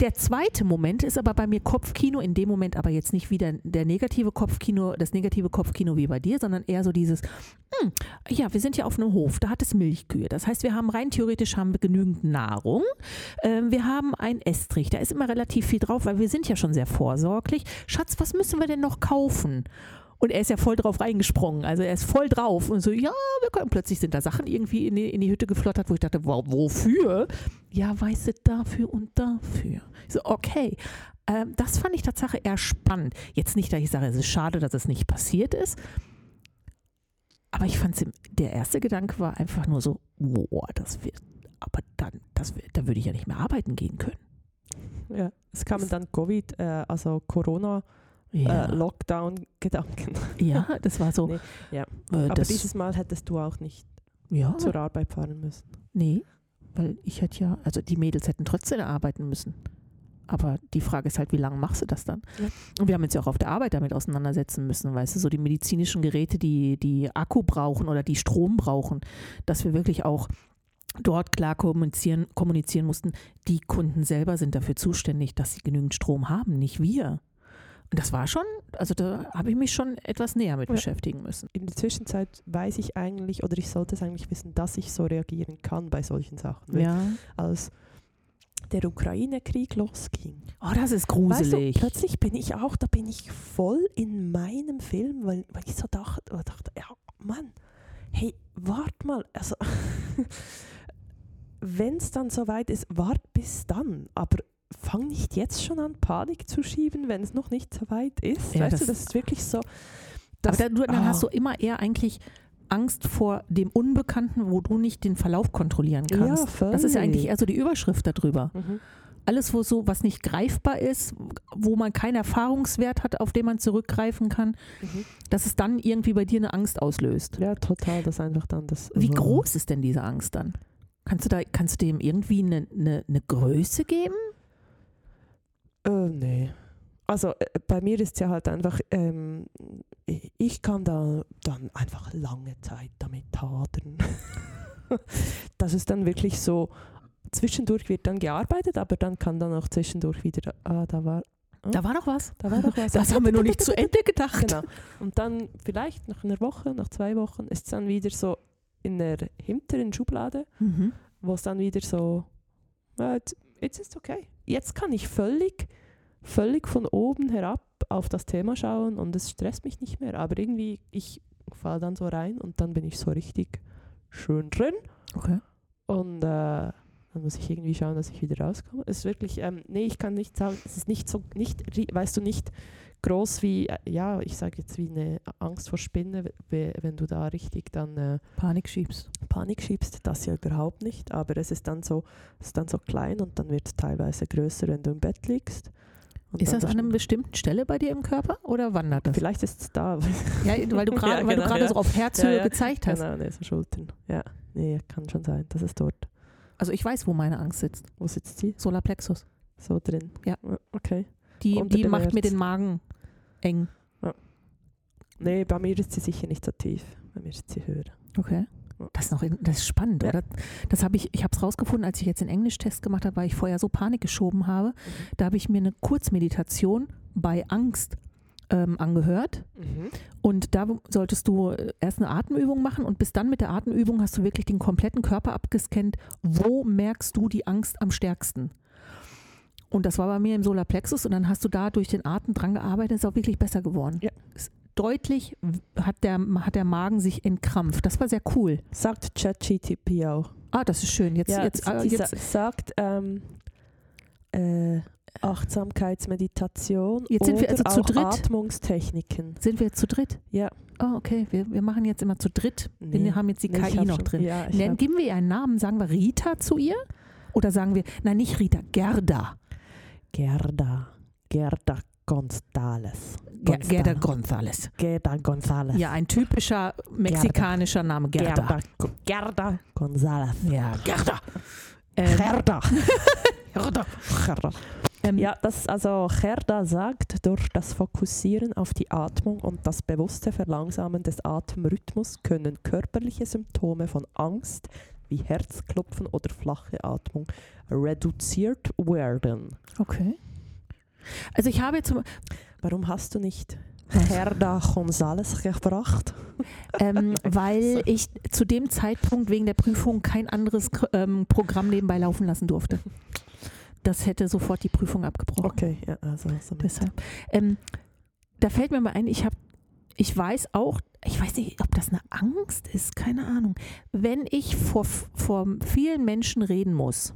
Speaker 1: Der zweite Moment ist aber bei mir Kopfkino, in dem Moment aber jetzt nicht wieder der negative Kopfkino, das negative Kopfkino wie bei dir, sondern eher so dieses, hm, ja, wir sind ja auf einem Hof, da hat es Milchkühe. Das heißt, wir haben rein theoretisch haben wir genügend Nahrung. Ähm, wir haben einen Estrich, da ist immer relativ viel drauf, weil wir sind ja schon sehr vorsorglich. Schatz, was müssen wir denn noch kaufen? Und er ist ja voll drauf reingesprungen. Also er ist voll drauf. Und so, ja, wir können. Plötzlich sind da Sachen irgendwie in die, in die Hütte geflottert, wo ich dachte, wow, wofür? Ja, weißt du, dafür und dafür. Ich so, okay. Ähm, das fand ich tatsächlich eher spannend. Jetzt nicht, dass ich sage, es ist schade, dass es nicht passiert ist. Aber ich fand es, der erste Gedanke war einfach nur so, wow, das wird, aber dann, das wird, da würde ich ja nicht mehr arbeiten gehen können.
Speaker 2: Ja, es kamen dann Covid, äh, also Corona,
Speaker 1: Ja,
Speaker 2: äh, Lockdown-Gedanken.
Speaker 1: ja das war so.
Speaker 2: Nee, ja.
Speaker 1: Äh,
Speaker 2: Aber dieses Mal hättest du auch nicht
Speaker 1: ja,
Speaker 2: zur Arbeit fahren müssen.
Speaker 1: nee. Weil ich hätte ja, also die Mädels hätten trotzdem arbeiten müssen. Aber die Frage ist halt, wie lange machst du das dann?
Speaker 2: Ja.
Speaker 1: Und wir haben uns ja auch auf der Arbeit damit auseinandersetzen müssen, weißt du, so die medizinischen Geräte, die, die Akku brauchen oder die Strom brauchen, dass wir wirklich auch dort klar kommunizieren, kommunizieren mussten, die Kunden selber sind dafür zuständig, dass sie genügend Strom haben, nicht wir. Und das war schon, also da habe ich mich schon etwas näher mit
Speaker 2: Ja.
Speaker 1: beschäftigen müssen.
Speaker 2: In der Zwischenzeit weiß ich eigentlich, oder ich sollte es eigentlich wissen, dass ich so reagieren kann bei solchen Sachen.
Speaker 1: Ja.
Speaker 2: Als der Ukraine-Krieg losging,
Speaker 1: Oh, das ist
Speaker 2: weißt du,
Speaker 1: gruselig.
Speaker 2: plötzlich bin ich auch, da bin ich voll in meinem Film, weil, weil ich so dachte, dachte, ja, Mann, hey, wart mal, also wenn es dann soweit ist, wart bis dann, aber fang nicht jetzt schon an, Panik zu schieben, wenn es noch nicht so weit ist.
Speaker 1: Ja,
Speaker 2: weißt
Speaker 1: das-
Speaker 2: du, das ist wirklich so.
Speaker 1: Aber
Speaker 2: Das,
Speaker 1: dann, du, dann
Speaker 2: ah.
Speaker 1: hast du immer eher eigentlich Angst vor dem Unbekannten, wo du nicht den Verlauf kontrollieren kannst.
Speaker 2: ja, völlig.
Speaker 1: das ist ja eigentlich eher so die Überschrift darüber.
Speaker 2: Mhm.
Speaker 1: Alles, wo so was nicht greifbar ist, wo man keinen Erfahrungswert hat, auf den man zurückgreifen kann,
Speaker 2: Mhm.
Speaker 1: dass es dann irgendwie bei dir eine Angst auslöst.
Speaker 2: Ja, total, das einfach dann das.
Speaker 1: Wie
Speaker 2: Oh.
Speaker 1: groß ist denn diese Angst dann? Kannst du da, kannst du dem irgendwie eine, eine, eine Größe geben?
Speaker 2: Äh, nee. Also äh, bei mir ist es ja halt einfach, ähm, ich- kann da dann einfach lange Zeit damit hadern. das ist dann wirklich so, zwischendurch wird dann gearbeitet, aber dann kann dann auch zwischendurch wieder, ah, da war,
Speaker 1: Da war doch was.
Speaker 2: da war doch was.
Speaker 1: Das haben wir noch nicht zu Ende gedacht.
Speaker 2: Genau. Und dann vielleicht nach einer Woche, nach zwei Wochen ist es dann wieder so in der hinteren Schublade,
Speaker 1: Mhm.
Speaker 2: wo es dann wieder so, äh, jetzt- jetzt ist okay. Jetzt kann ich völlig, völlig von oben herab auf das Thema schauen und es stresst mich nicht mehr. Aber irgendwie, ich falle dann so rein und dann bin ich so richtig schön drin
Speaker 1: Okay.
Speaker 2: und äh, dann muss ich irgendwie schauen, dass ich wieder rauskomme. Es ist wirklich, ähm, nee, ich kann nicht sagen, es ist nicht so, nicht, weißt du, nicht groß wie, ja, ich sage jetzt wie eine Angst vor Spinne, we- wenn du da richtig dann äh,
Speaker 1: Panik schiebst.
Speaker 2: Panik schiebst, das ja überhaupt nicht, aber es ist dann so, ist dann so klein und dann wird es teilweise größer, wenn du im Bett liegst. Und
Speaker 1: Ist das an einer bestimmten Stelle bei dir im Körper oder wandert das?
Speaker 2: Vielleicht ist es da.
Speaker 1: Ja, weil du gerade
Speaker 2: Ja,
Speaker 1: weil du
Speaker 2: genau,
Speaker 1: gerade
Speaker 2: ja.
Speaker 1: so auf Herzhöhe
Speaker 2: Ja,
Speaker 1: gezeigt hast.
Speaker 2: Genau, nee, so Schultern. Ja, nee, kann schon sein, das ist dort.
Speaker 1: Also ich weiß, wo meine Angst sitzt.
Speaker 2: Wo sitzt die?
Speaker 1: Solarplexus.
Speaker 2: So drin.
Speaker 1: Ja.
Speaker 2: Okay.
Speaker 1: Die, die macht mir
Speaker 2: Herz.
Speaker 1: den Magen eng.
Speaker 2: Nee, bei mir ist sie sicher nicht so tief. Bei mir ist sie höher.
Speaker 1: Okay.
Speaker 2: Ja.
Speaker 1: Das ist, noch das ist spannend,
Speaker 2: Ja.
Speaker 1: oder? Das habe ich, ich habe es rausgefunden, als ich jetzt den Englisch-Test gemacht habe, weil ich vorher so Panik geschoben habe. Da habe ich mir eine Kurzmeditation bei Angst ähm, angehört. Und da solltest du äh, erst eine Atemübung machen und bis dann mit der Atemübung hast du wirklich den kompletten Körper abgescannt. Wo merkst du die Angst am stärksten? Und das war bei mir im Solarplexus und dann hast du da durch den Atem dran gearbeitet, ist auch wirklich besser geworden.
Speaker 2: Ja.
Speaker 1: Deutlich hat der, hat der Magen sich entkrampft. Das war sehr cool.
Speaker 2: Sagt ChatGTP auch.
Speaker 1: Ah, das ist schön. Jetzt,
Speaker 2: Ja,
Speaker 1: jetzt, äh, jetzt,
Speaker 2: sa sagt ähm, äh, Achtsamkeitsmeditation
Speaker 1: Jetzt sind wir also zu dritt.
Speaker 2: Atmungstechniken.
Speaker 1: sind wir jetzt zu dritt.
Speaker 2: Ja.
Speaker 1: Oh, okay. Wir, wir machen jetzt immer zu dritt. Wir
Speaker 2: Nee.
Speaker 1: haben jetzt die
Speaker 2: Nee,
Speaker 1: KI noch
Speaker 2: schon-
Speaker 1: drin.
Speaker 2: Ja, hab,
Speaker 1: geben wir ihr einen Namen, sagen wir Rita zu ihr? Oder sagen wir, nein, nicht Rita, Gerda.
Speaker 2: Gerda. Gerda González.
Speaker 1: Ger
Speaker 2: González.
Speaker 1: Gerda González.
Speaker 2: Gerda González.
Speaker 1: Ja, ein typischer mexikanischer Name, Gerda.
Speaker 2: Gerda. Gerda González.
Speaker 1: Ja, Gerda. Ähm,
Speaker 2: Gerda.
Speaker 1: Gerda.
Speaker 2: Gerda.
Speaker 1: Ähm,
Speaker 2: Ja, das also Gerda sagt, durch das Fokussieren auf die Atmung und das bewusste Verlangsamen des Atemrhythmus können körperliche Symptome von Angst wie Herzklopfen oder flache Atmung reduziert werden.
Speaker 1: Okay. Also ich habe jetzt, zum-
Speaker 2: Warum hast du nicht Gerda González gebracht?
Speaker 1: ähm, weil ich zu dem Zeitpunkt wegen der Prüfung kein anderes ähm, Programm nebenbei laufen lassen durfte. Das hätte sofort die Prüfung abgebrochen.
Speaker 2: Okay, ja, also.
Speaker 1: Deshalb. Ähm, da fällt mir mal ein, ich habe, ich weiß auch, ich weiß nicht, ob das eine Angst ist, keine Ahnung. Wenn ich vor, vor vielen Menschen reden muss,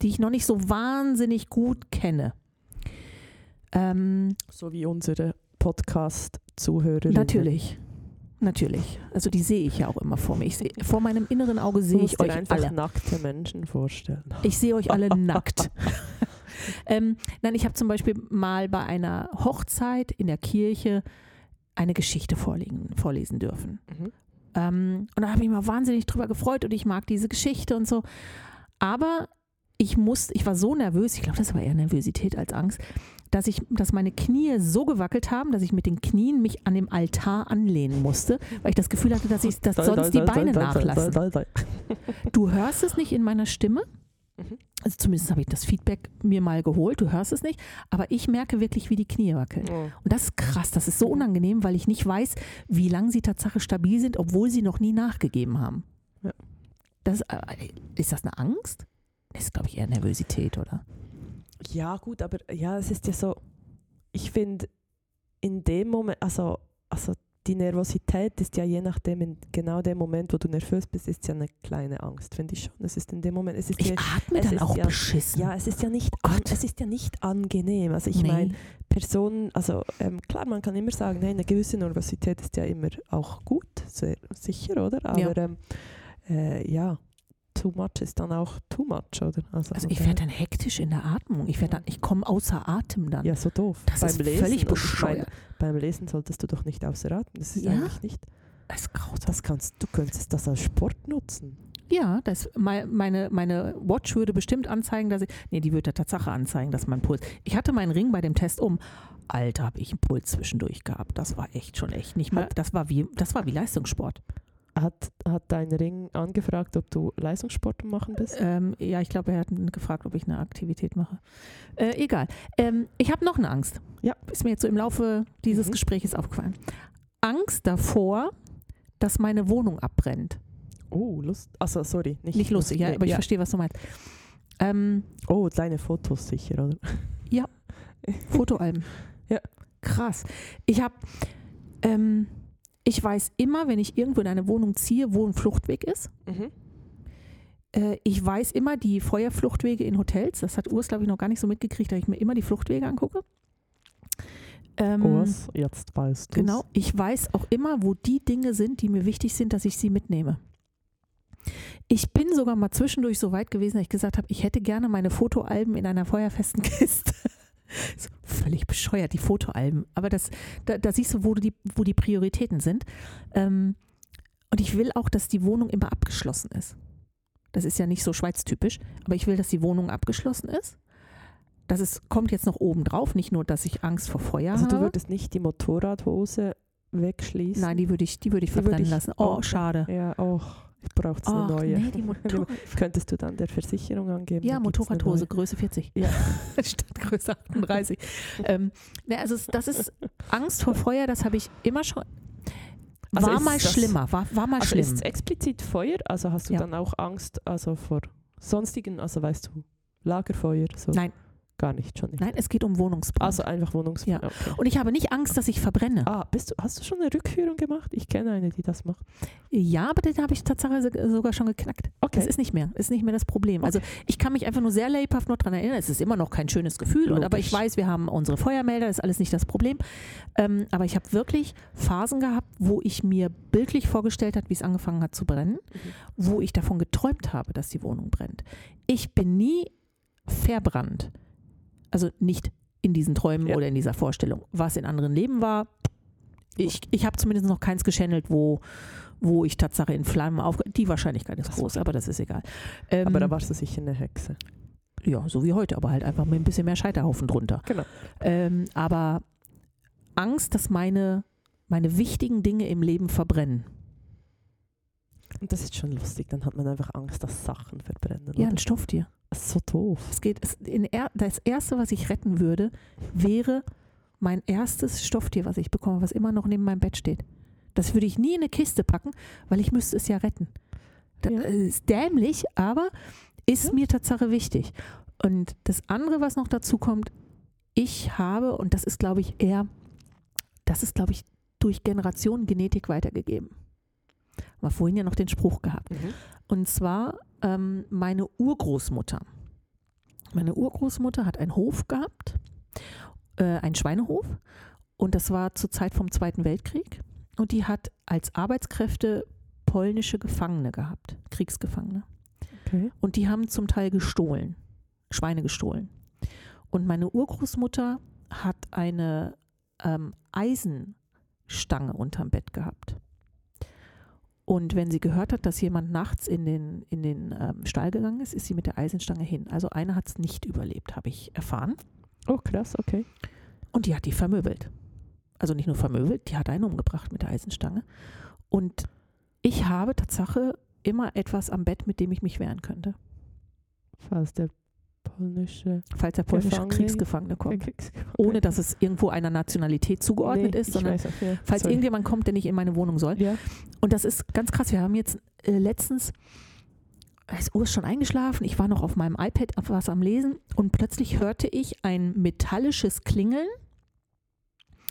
Speaker 1: die ich noch nicht so wahnsinnig gut kenne, ähm,
Speaker 2: So wie unsere Podcast-Zuhörer.
Speaker 1: natürlich. Natürlich. Also die sehe ich ja auch immer vor mir. Ich seh, vor meinem inneren Auge sehe ich euch
Speaker 2: einfach
Speaker 1: alle.
Speaker 2: nackte Menschen vorstellen.
Speaker 1: Ich sehe euch alle nackt. ähm, nein, ich habe zum Beispiel mal bei einer Hochzeit in der Kirche eine Geschichte vorlegen, vorlesen dürfen.
Speaker 2: Mhm.
Speaker 1: Ähm, und da habe ich mich mal wahnsinnig drüber gefreut und ich mag diese Geschichte und so. Aber ich musste, ich war so nervös, ich glaube, das war eher Nervosität als Angst, dass ich, dass meine Knie so gewackelt haben, dass ich mit den Knien mich an dem Altar anlehnen musste, weil ich das Gefühl hatte, dass ich dass sonst die Beine nachlassen. Du hörst es nicht in meiner Stimme.
Speaker 2: Mhm.
Speaker 1: Also zumindest habe ich das Feedback mir mal geholt, du hörst es nicht, aber ich merke wirklich, wie die Knie wackeln.
Speaker 2: Oh.
Speaker 1: Und das ist krass, das ist so unangenehm, weil ich nicht weiß, wie lange sie tatsächlich stabil sind, obwohl sie noch nie nachgegeben haben.
Speaker 2: Ja.
Speaker 1: Das, äh, ist das eine Angst? Das ist, glaube ich, eher Nervosität, oder?
Speaker 2: Ja, gut, aber ja, es ist ja so, ich finde, in dem Moment, also, also die Nervosität ist ja je nachdem, in genau dem Moment, wo du nervös bist, ist ja eine kleine Angst, finde ich schon. Es ist in dem Moment, es ist
Speaker 1: Ich
Speaker 2: ja,
Speaker 1: atme
Speaker 2: es
Speaker 1: dann auch
Speaker 2: ja-
Speaker 1: beschissen.
Speaker 2: ja, es ist ja nicht, an, es ist ja nicht angenehm. Also ich
Speaker 1: Nee.
Speaker 2: meine, Personen, also ähm, klar, man kann immer sagen, hey, eine gewisse Nervosität ist ja immer auch gut, sehr sicher, oder? Aber ähm, äh, ja, too much ist dann auch too much, oder?
Speaker 1: Also
Speaker 2: von
Speaker 1: ich werde dann hektisch in der Atmung. Ich, dann, ich komme außer Atem dann.
Speaker 2: ja, so doof.
Speaker 1: das ist völlig
Speaker 2: und ich meine,
Speaker 1: bescheuert.
Speaker 2: beim Lesen solltest du doch nicht außer Atem. Das ist
Speaker 1: Ja?
Speaker 2: eigentlich nicht.
Speaker 1: Das.
Speaker 2: Das kannst du könntest das als Sport nutzen.
Speaker 1: Ja, das, mei- meine, meine Watch würde bestimmt anzeigen, dass ich. Nee, die würde Tatsache anzeigen, dass mein Puls. Ich hatte meinen Ring bei dem Test um. Alter, habe ich einen Puls zwischendurch gehabt. Das war echt schon echt nicht mehr. Das war wie, das war wie Leistungssport.
Speaker 2: Hat, hat dein Ring angefragt, ob du Leistungssport machen bist?
Speaker 1: Ähm, ja, ich glaube, er hat gefragt, ob ich eine Aktivität mache. Äh, egal. Ähm, ich habe noch eine Angst.
Speaker 2: Ja.
Speaker 1: Ist mir jetzt so im Laufe dieses
Speaker 2: Mhm.
Speaker 1: Gesprächs aufgefallen. Angst davor, dass meine Wohnung abbrennt.
Speaker 2: Oh, Lust. Also, sorry. Nicht,
Speaker 1: Nicht lustig, ja,
Speaker 2: nee,
Speaker 1: aber ich verstehe, was du meinst. Ähm,
Speaker 2: Oh, deine Fotos sicher, oder?
Speaker 1: Fotoalben.
Speaker 2: Ja.
Speaker 1: Krass. Ich habe, ähm, ich weiß immer, wenn ich irgendwo in eine Wohnung ziehe, wo ein Fluchtweg ist.
Speaker 2: Mhm.
Speaker 1: Äh, ich weiß immer die Feuerfluchtwege in Hotels. Das hat Urs, glaube ich, noch gar nicht so mitgekriegt, dass ich mir immer die Fluchtwege angucke. Ähm,
Speaker 2: Urs, jetzt weißt du
Speaker 1: Genau. Ich weiß auch immer, wo die Dinge sind, die mir wichtig sind, dass ich sie mitnehme. Ich bin sogar mal zwischendurch so weit gewesen, dass ich gesagt habe, ich hätte gerne meine Fotoalben in einer feuerfesten Kiste. So, völlig bescheuert, die Fotoalben. Aber das, da, da siehst du, wo die, wo die Prioritäten sind. Ähm, und ich will auch, dass die Wohnung immer abgeschlossen ist. Das ist ja nicht so schweiztypisch, aber ich will, dass die Wohnung abgeschlossen ist. Das ist, kommt jetzt noch oben drauf, nicht nur, dass ich Angst vor Feuer
Speaker 2: Also, du
Speaker 1: habe.
Speaker 2: würdest nicht die Motorradhose wegschließen?
Speaker 1: Nein, die würde ich, die würde ich
Speaker 2: Die würde
Speaker 1: verbrennen
Speaker 2: ich
Speaker 1: lassen. Oh, schade.
Speaker 2: Ja, auch. Ich brauche jetzt eine
Speaker 1: Ach,
Speaker 2: neue.
Speaker 1: nee, die Motor
Speaker 2: Könntest du dann der Versicherung angeben?
Speaker 1: ja, Motorradhose. Größe 40.
Speaker 2: Ja.
Speaker 1: Statt Größe 38. ähm, ne, also das ist Angst vor Feuer, das habe ich immer schon.
Speaker 2: Also
Speaker 1: War mal
Speaker 2: das-
Speaker 1: schlimmer, war, war mal
Speaker 2: Also
Speaker 1: schlimm.
Speaker 2: ist es explizit Feuer? Also hast du
Speaker 1: Ja.
Speaker 2: dann auch Angst also vor sonstigen, also weißt du, Lagerfeuer? So.
Speaker 1: Nein.
Speaker 2: Gar nicht, schon nicht.
Speaker 1: Nein, es geht um Wohnungsbrand.
Speaker 2: Also einfach Wohnungsfeuer.
Speaker 1: Ja.
Speaker 2: Okay.
Speaker 1: Und ich habe nicht Angst, dass ich verbrenne.
Speaker 2: Ah, bist du, hast du schon eine Rückführung gemacht? Ich kenne eine, die das macht.
Speaker 1: Ja, aber den habe ich tatsächlich sogar schon geknackt.
Speaker 2: Okay.
Speaker 1: Das ist nicht mehr, ist nicht mehr das Problem. Also ich kann mich einfach nur sehr lebhaft noch daran erinnern. Es ist immer noch kein schönes Gefühl, und, aber ich weiß, wir haben unsere Feuermelder, das ist alles nicht das Problem. Ähm, aber ich habe wirklich Phasen gehabt, wo ich mir bildlich vorgestellt habe, wie es angefangen hat zu brennen, wo ich davon geträumt habe, dass die Wohnung brennt. Ich bin nie verbrannt. Also nicht in diesen Träumen
Speaker 2: Ja.
Speaker 1: oder in dieser Vorstellung. Was in anderen Leben war, ich, ich habe zumindest noch keins geschändelt, wo, wo ich Tatsache in Flammen auf. Die Wahrscheinlichkeit ist groß, aber das ist egal. Ähm,
Speaker 2: Aber da warst du sicher eine Hexe.
Speaker 1: ja, so wie heute, aber halt einfach mit ein bisschen mehr Scheiterhaufen drunter.
Speaker 2: Genau.
Speaker 1: Ähm, aber Angst, dass meine, meine wichtigen Dinge im Leben verbrennen.
Speaker 2: Und das ist schon lustig. Dann hat man einfach Angst, dass Sachen verbrennen.
Speaker 1: Ja,
Speaker 2: oder?
Speaker 1: ein Stofftier.
Speaker 2: Das ist so doof.
Speaker 1: Es geht, es, er, das Erste, was ich retten würde, wäre mein erstes Stofftier, was ich bekomme, was immer noch neben meinem Bett steht. Das würde ich nie in eine Kiste packen, weil ich müsste es ja retten. Das
Speaker 2: Ja.
Speaker 1: ist dämlich, aber ist
Speaker 2: Ja.
Speaker 1: mir Tatsache wichtig. Und das andere, was noch dazu kommt, ich habe, und das ist, glaube ich, eher, das ist, glaube ich, durch Generationen Genetik weitergegeben. Haben wir vorhin ja noch den Spruch gehabt. Und zwar ähm, meine Urgroßmutter. Meine Urgroßmutter hat einen Hof gehabt, äh, einen Schweinehof. Und das war zur Zeit vom Zweiten Weltkrieg. Und die hat als Arbeitskräfte polnische Gefangene gehabt, Kriegsgefangene.
Speaker 2: Okay.
Speaker 1: Und die haben zum Teil gestohlen, Schweine gestohlen. Und meine Urgroßmutter hat eine ähm, Eisenstange unterm Bett gehabt. Und wenn sie gehört hat, dass jemand nachts in den, in den ähm, Stall gegangen ist, ist sie mit der Eisenstange hin. Also eine hat es nicht überlebt, habe ich erfahren.
Speaker 2: Oh, krass, okay.
Speaker 1: Und die hat die vermöbelt. Also nicht nur vermöbelt, die hat einen umgebracht mit der Eisenstange. Und ich habe Tatsache immer etwas am Bett, mit dem ich mich wehren könnte.
Speaker 2: Falls der polnische
Speaker 1: Falls der polnische
Speaker 2: Gefangene-
Speaker 1: Kriegsgefangene kommt.
Speaker 2: Kriegsgefangene-
Speaker 1: Ohne dass es irgendwo einer Nationalität zugeordnet
Speaker 2: Nee,
Speaker 1: ist, sondern
Speaker 2: auch, ja.
Speaker 1: falls
Speaker 2: Sorry.
Speaker 1: irgendjemand kommt, der nicht in meine Wohnung soll.
Speaker 2: Ja.
Speaker 1: Und das ist ganz krass. Wir haben jetzt äh, letztens, als Urs schon eingeschlafen, ich war noch auf meinem iPad was am Lesen und plötzlich hörte ich ein metallisches Klingeln.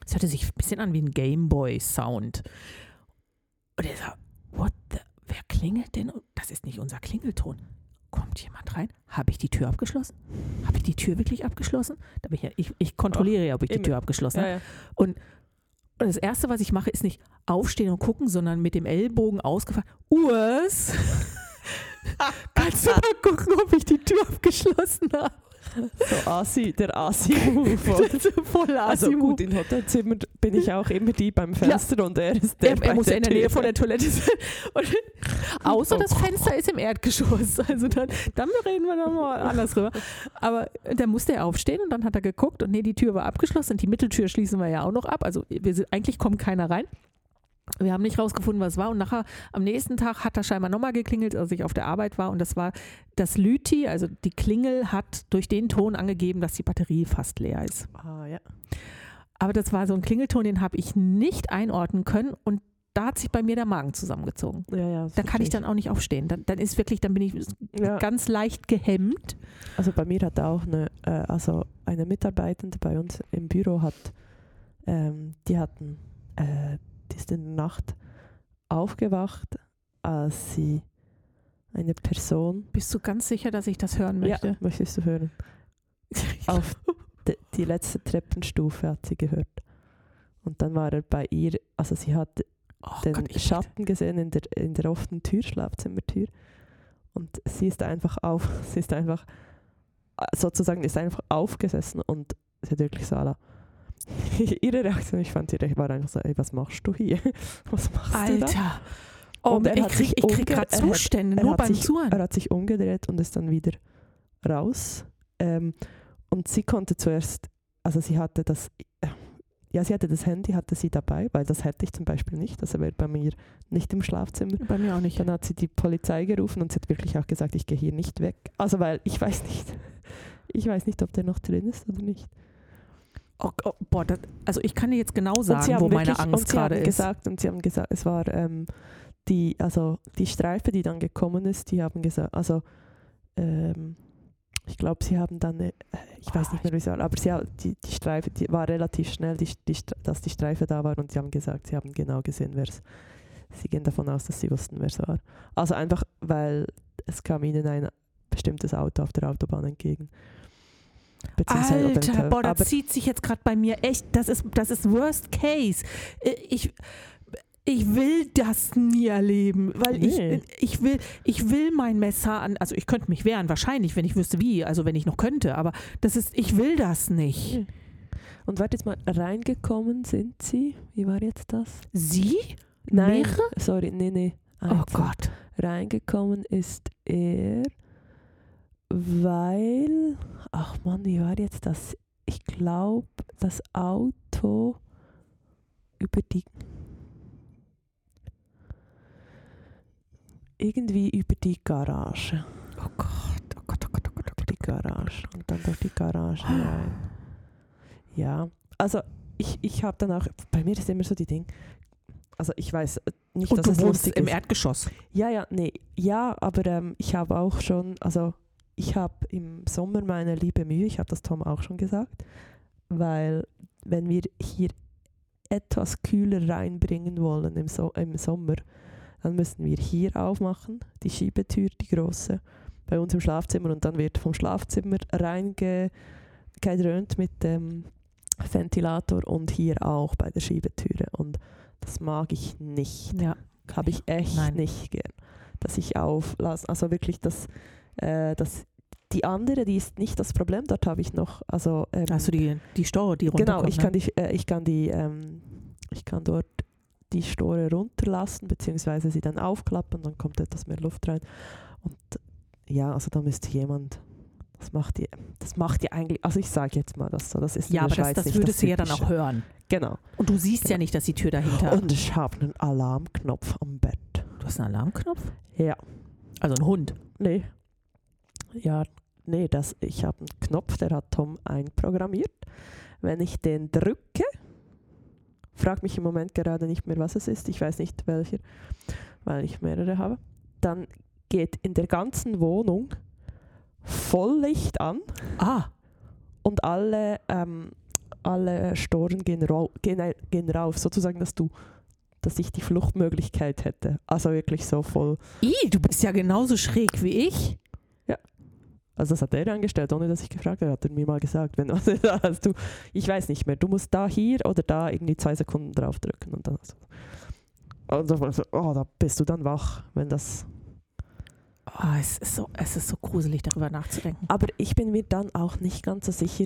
Speaker 1: Es hörte sich ein bisschen an wie ein Gameboy-Sound. Und er sagt, what the, wer klingelt denn? Das ist nicht unser Klingelton. Kommt jemand rein? Habe ich die Tür abgeschlossen? Habe ich die Tür wirklich abgeschlossen? Da bin ich, ja, ich, ich kontrolliere ja, ob ich die. Tür abgeschlossen habe.
Speaker 2: Ja, ja.
Speaker 1: Und das Erste, was ich mache, ist nicht aufstehen und gucken, sondern mit dem Ellbogen ausgefahren. Urs, kannst du mal gucken, ob ich die Tür abgeschlossen habe?
Speaker 2: So Asi, der Asi-Move.
Speaker 1: voll
Speaker 2: Also
Speaker 1: Asi-Move.
Speaker 2: gut, in Hotelzimmer bin ich auch immer die beim Fenster und er ist der
Speaker 1: er, er
Speaker 2: bei
Speaker 1: muss ja
Speaker 2: der
Speaker 1: in der Nähe von der Toilette sein. Außer
Speaker 2: Oh
Speaker 1: das Fenster ist im Erdgeschoss. Also dann, dann reden wir nochmal anders drüber. Aber dann musste er aufstehen und dann hat er geguckt und nee, die Tür war abgeschlossen. Und die Mitteltür schließen wir ja auch noch ab. Also wir sind, eigentlich kommt keiner rein. Wir haben nicht rausgefunden, was es war. Und nachher, am nächsten Tag hat er scheinbar nochmal geklingelt, als ich auf der Arbeit war. Und das war das Lüti, also die Klingel hat durch den Ton angegeben, dass die Batterie fast leer ist.
Speaker 2: Ah, ja.
Speaker 1: Aber das war so ein Klingelton, den habe ich nicht einordnen können. Und da hat sich bei mir der Magen zusammengezogen.
Speaker 2: Ja, ja,
Speaker 1: Da kann ich dann auch nicht aufstehen. Dann, dann ist wirklich, dann bin ich
Speaker 2: Ja.
Speaker 1: ganz leicht gehemmt.
Speaker 2: Also bei mir hat auch eine, äh, also eine Mitarbeitende bei uns im Büro hat, ähm, die hatten, äh, die ist in der Nacht aufgewacht, als sie eine Person,
Speaker 1: Bist du ganz sicher, dass ich das hören möchte?
Speaker 2: ja, möchtest du hören, auf die letzte Treppenstufe hat sie gehört. Und dann war er bei ihr, also sie hat
Speaker 1: Oh
Speaker 2: den Schatten gesehen in der, in der offenen Tür, Schlafzimmertür. Und sie ist einfach auf, sie ist einfach, äh, sozusagen ist einfach aufgesessen und sie hat wirklich so. Ihre Reaktion, ich fand ihre, war einfach so, ey, was machst du hier? Was machst du da?
Speaker 1: Alter. Oh,
Speaker 2: Und er
Speaker 1: ich
Speaker 2: hat
Speaker 1: krieg, ich krieg gerade
Speaker 2: er hat-
Speaker 1: Zustände,
Speaker 2: er
Speaker 1: nur
Speaker 2: hat
Speaker 1: beim
Speaker 2: sich-
Speaker 1: Zuhören.
Speaker 2: Er hat sich umgedreht und ist dann wieder raus. Ähm, und sie konnte zuerst, also sie hatte das, äh, ja, sie hatte das Handy, hatte sie dabei, weil das hätte ich zum Beispiel nicht. Das wäre bei mir nicht im Schlafzimmer.
Speaker 1: Bei mir auch nicht.
Speaker 2: Dann hat sie die Polizei gerufen und sie hat wirklich auch gesagt, ich gehe hier nicht weg. Also weil ich weiß nicht, ich weiß nicht, ob der noch drin ist oder nicht.
Speaker 1: Oh, oh, boah, das, also ich kann dir jetzt genau sagen, wo meine
Speaker 2: wirklich-
Speaker 1: Angst
Speaker 2: und sie haben
Speaker 1: gerade ist.
Speaker 2: gesagt und sie haben gesagt, es war ähm, die, also die Streife, die dann gekommen ist, die haben gesagt, also ähm, ich glaube, sie haben dann, eine, äh, ich weiß
Speaker 1: Oh,
Speaker 2: nicht mehr, wie es war, aber sie, die, die Streife, die war relativ schnell, die, die, dass die Streife da war und sie haben gesagt, sie haben genau gesehen, wer es, sie gehen davon aus, dass sie wussten, wer es war. Also einfach, weil es kam ihnen ein bestimmtes Auto auf der Autobahn entgegen. Beziehungsweise
Speaker 1: Alter, boah, das zieht sich jetzt gerade bei mir echt, das ist, das ist Worst Case. Äh, Ich, ich will das nie erleben, weil
Speaker 2: Nee.
Speaker 1: ich, ich, will, ich will mein Messer an, also ich könnte mich wehren, wahrscheinlich, wenn ich wüsste wie, also wenn ich noch könnte, aber das ist, ich will das nicht.
Speaker 2: Ja. Und warte jetzt mal, reingekommen sind sie, wie war jetzt das?
Speaker 1: Sie?
Speaker 2: Nein,
Speaker 1: Mehrere?
Speaker 2: sorry, nee, nee.
Speaker 1: Oh
Speaker 2: einzeln.
Speaker 1: Gott.
Speaker 2: Reingekommen ist er, weil, ach Mann, wie war jetzt das? Ich glaube, das Auto über die, irgendwie über die Garage.
Speaker 1: Oh Gott, oh Gott, oh Gott, oh Gott. Oh
Speaker 2: Durch die Garage und dann durch die Garage rein. Ja, also ich, ich habe dann auch, bei mir ist immer so die Ding, also ich weiß äh, nicht,
Speaker 1: Und
Speaker 2: dass
Speaker 1: du
Speaker 2: es
Speaker 1: wohnst
Speaker 2: lustig
Speaker 1: im
Speaker 2: ist.
Speaker 1: Erdgeschoss.
Speaker 2: Ja, ja, nee, ja, aber ähm, ich habe auch schon, also ich habe im Sommer meine liebe Mühe, ich habe das Tom auch schon gesagt, weil wenn wir hier etwas kühler reinbringen wollen im, so im Sommer, dann müssen wir hier aufmachen, die Schiebetür, die große, bei uns im Schlafzimmer und dann wird vom Schlafzimmer reingedröhnt mit dem Ventilator und hier auch bei der Schiebetüre und das mag ich nicht
Speaker 1: Ja.
Speaker 2: habe ich echt
Speaker 1: Nein.
Speaker 2: nicht gern. Dass ich auflasse, also wirklich das, äh, das, die andere, die ist nicht das Problem, dort habe ich noch, also ähm,
Speaker 1: Hast du die, die Store, die
Speaker 2: genau,
Speaker 1: runterkommt,
Speaker 2: ich
Speaker 1: ne?
Speaker 2: kann die, äh, ich kann die, ähm, ich kann dort die Store runterlassen, beziehungsweise sie dann aufklappen, dann kommt etwas mehr Luft rein. Und ja, also da müsste jemand, das macht die, das macht die eigentlich, also ich sage jetzt mal das so, das ist
Speaker 1: Ja, aber das,
Speaker 2: Schweiz
Speaker 1: das
Speaker 2: nicht
Speaker 1: würdest du ja dann auch hören.
Speaker 2: Genau.
Speaker 1: Und du siehst ja nicht, dass die Tür dahinter.
Speaker 2: Und ich habe einen Alarmknopf am Bett.
Speaker 1: du hast einen Alarmknopf?
Speaker 2: Ja.
Speaker 1: Also ein Hund.
Speaker 2: Nee. Ja, nee, das, ich habe einen Knopf, der hat Tom einprogrammiert. Wenn ich den drücke, frag mich im Moment gerade nicht mehr, was es ist, ich weiß nicht welcher, weil ich mehrere habe, dann geht in der ganzen Wohnung Volllicht an
Speaker 1: Ah,
Speaker 2: und alle, ähm, alle Storen gehen, gehen, gehen rauf, sozusagen, dass du dass ich die Fluchtmöglichkeit hätte. Also wirklich so voll.
Speaker 1: i, du bist ja genauso schräg wie ich.
Speaker 2: Also das hat er eingestellt, ohne dass ich gefragt habe, hat er mir mal gesagt, wenn was ist, hast du, ich weiß nicht mehr, du musst da hier oder da irgendwie zwei Sekunden drauf drücken und dann du, und dann war so, oh, da bist du dann wach, wenn das.
Speaker 1: Oh, es, ist so, es ist so gruselig, darüber nachzudenken.
Speaker 2: Aber ich bin mir dann auch nicht ganz so sicher,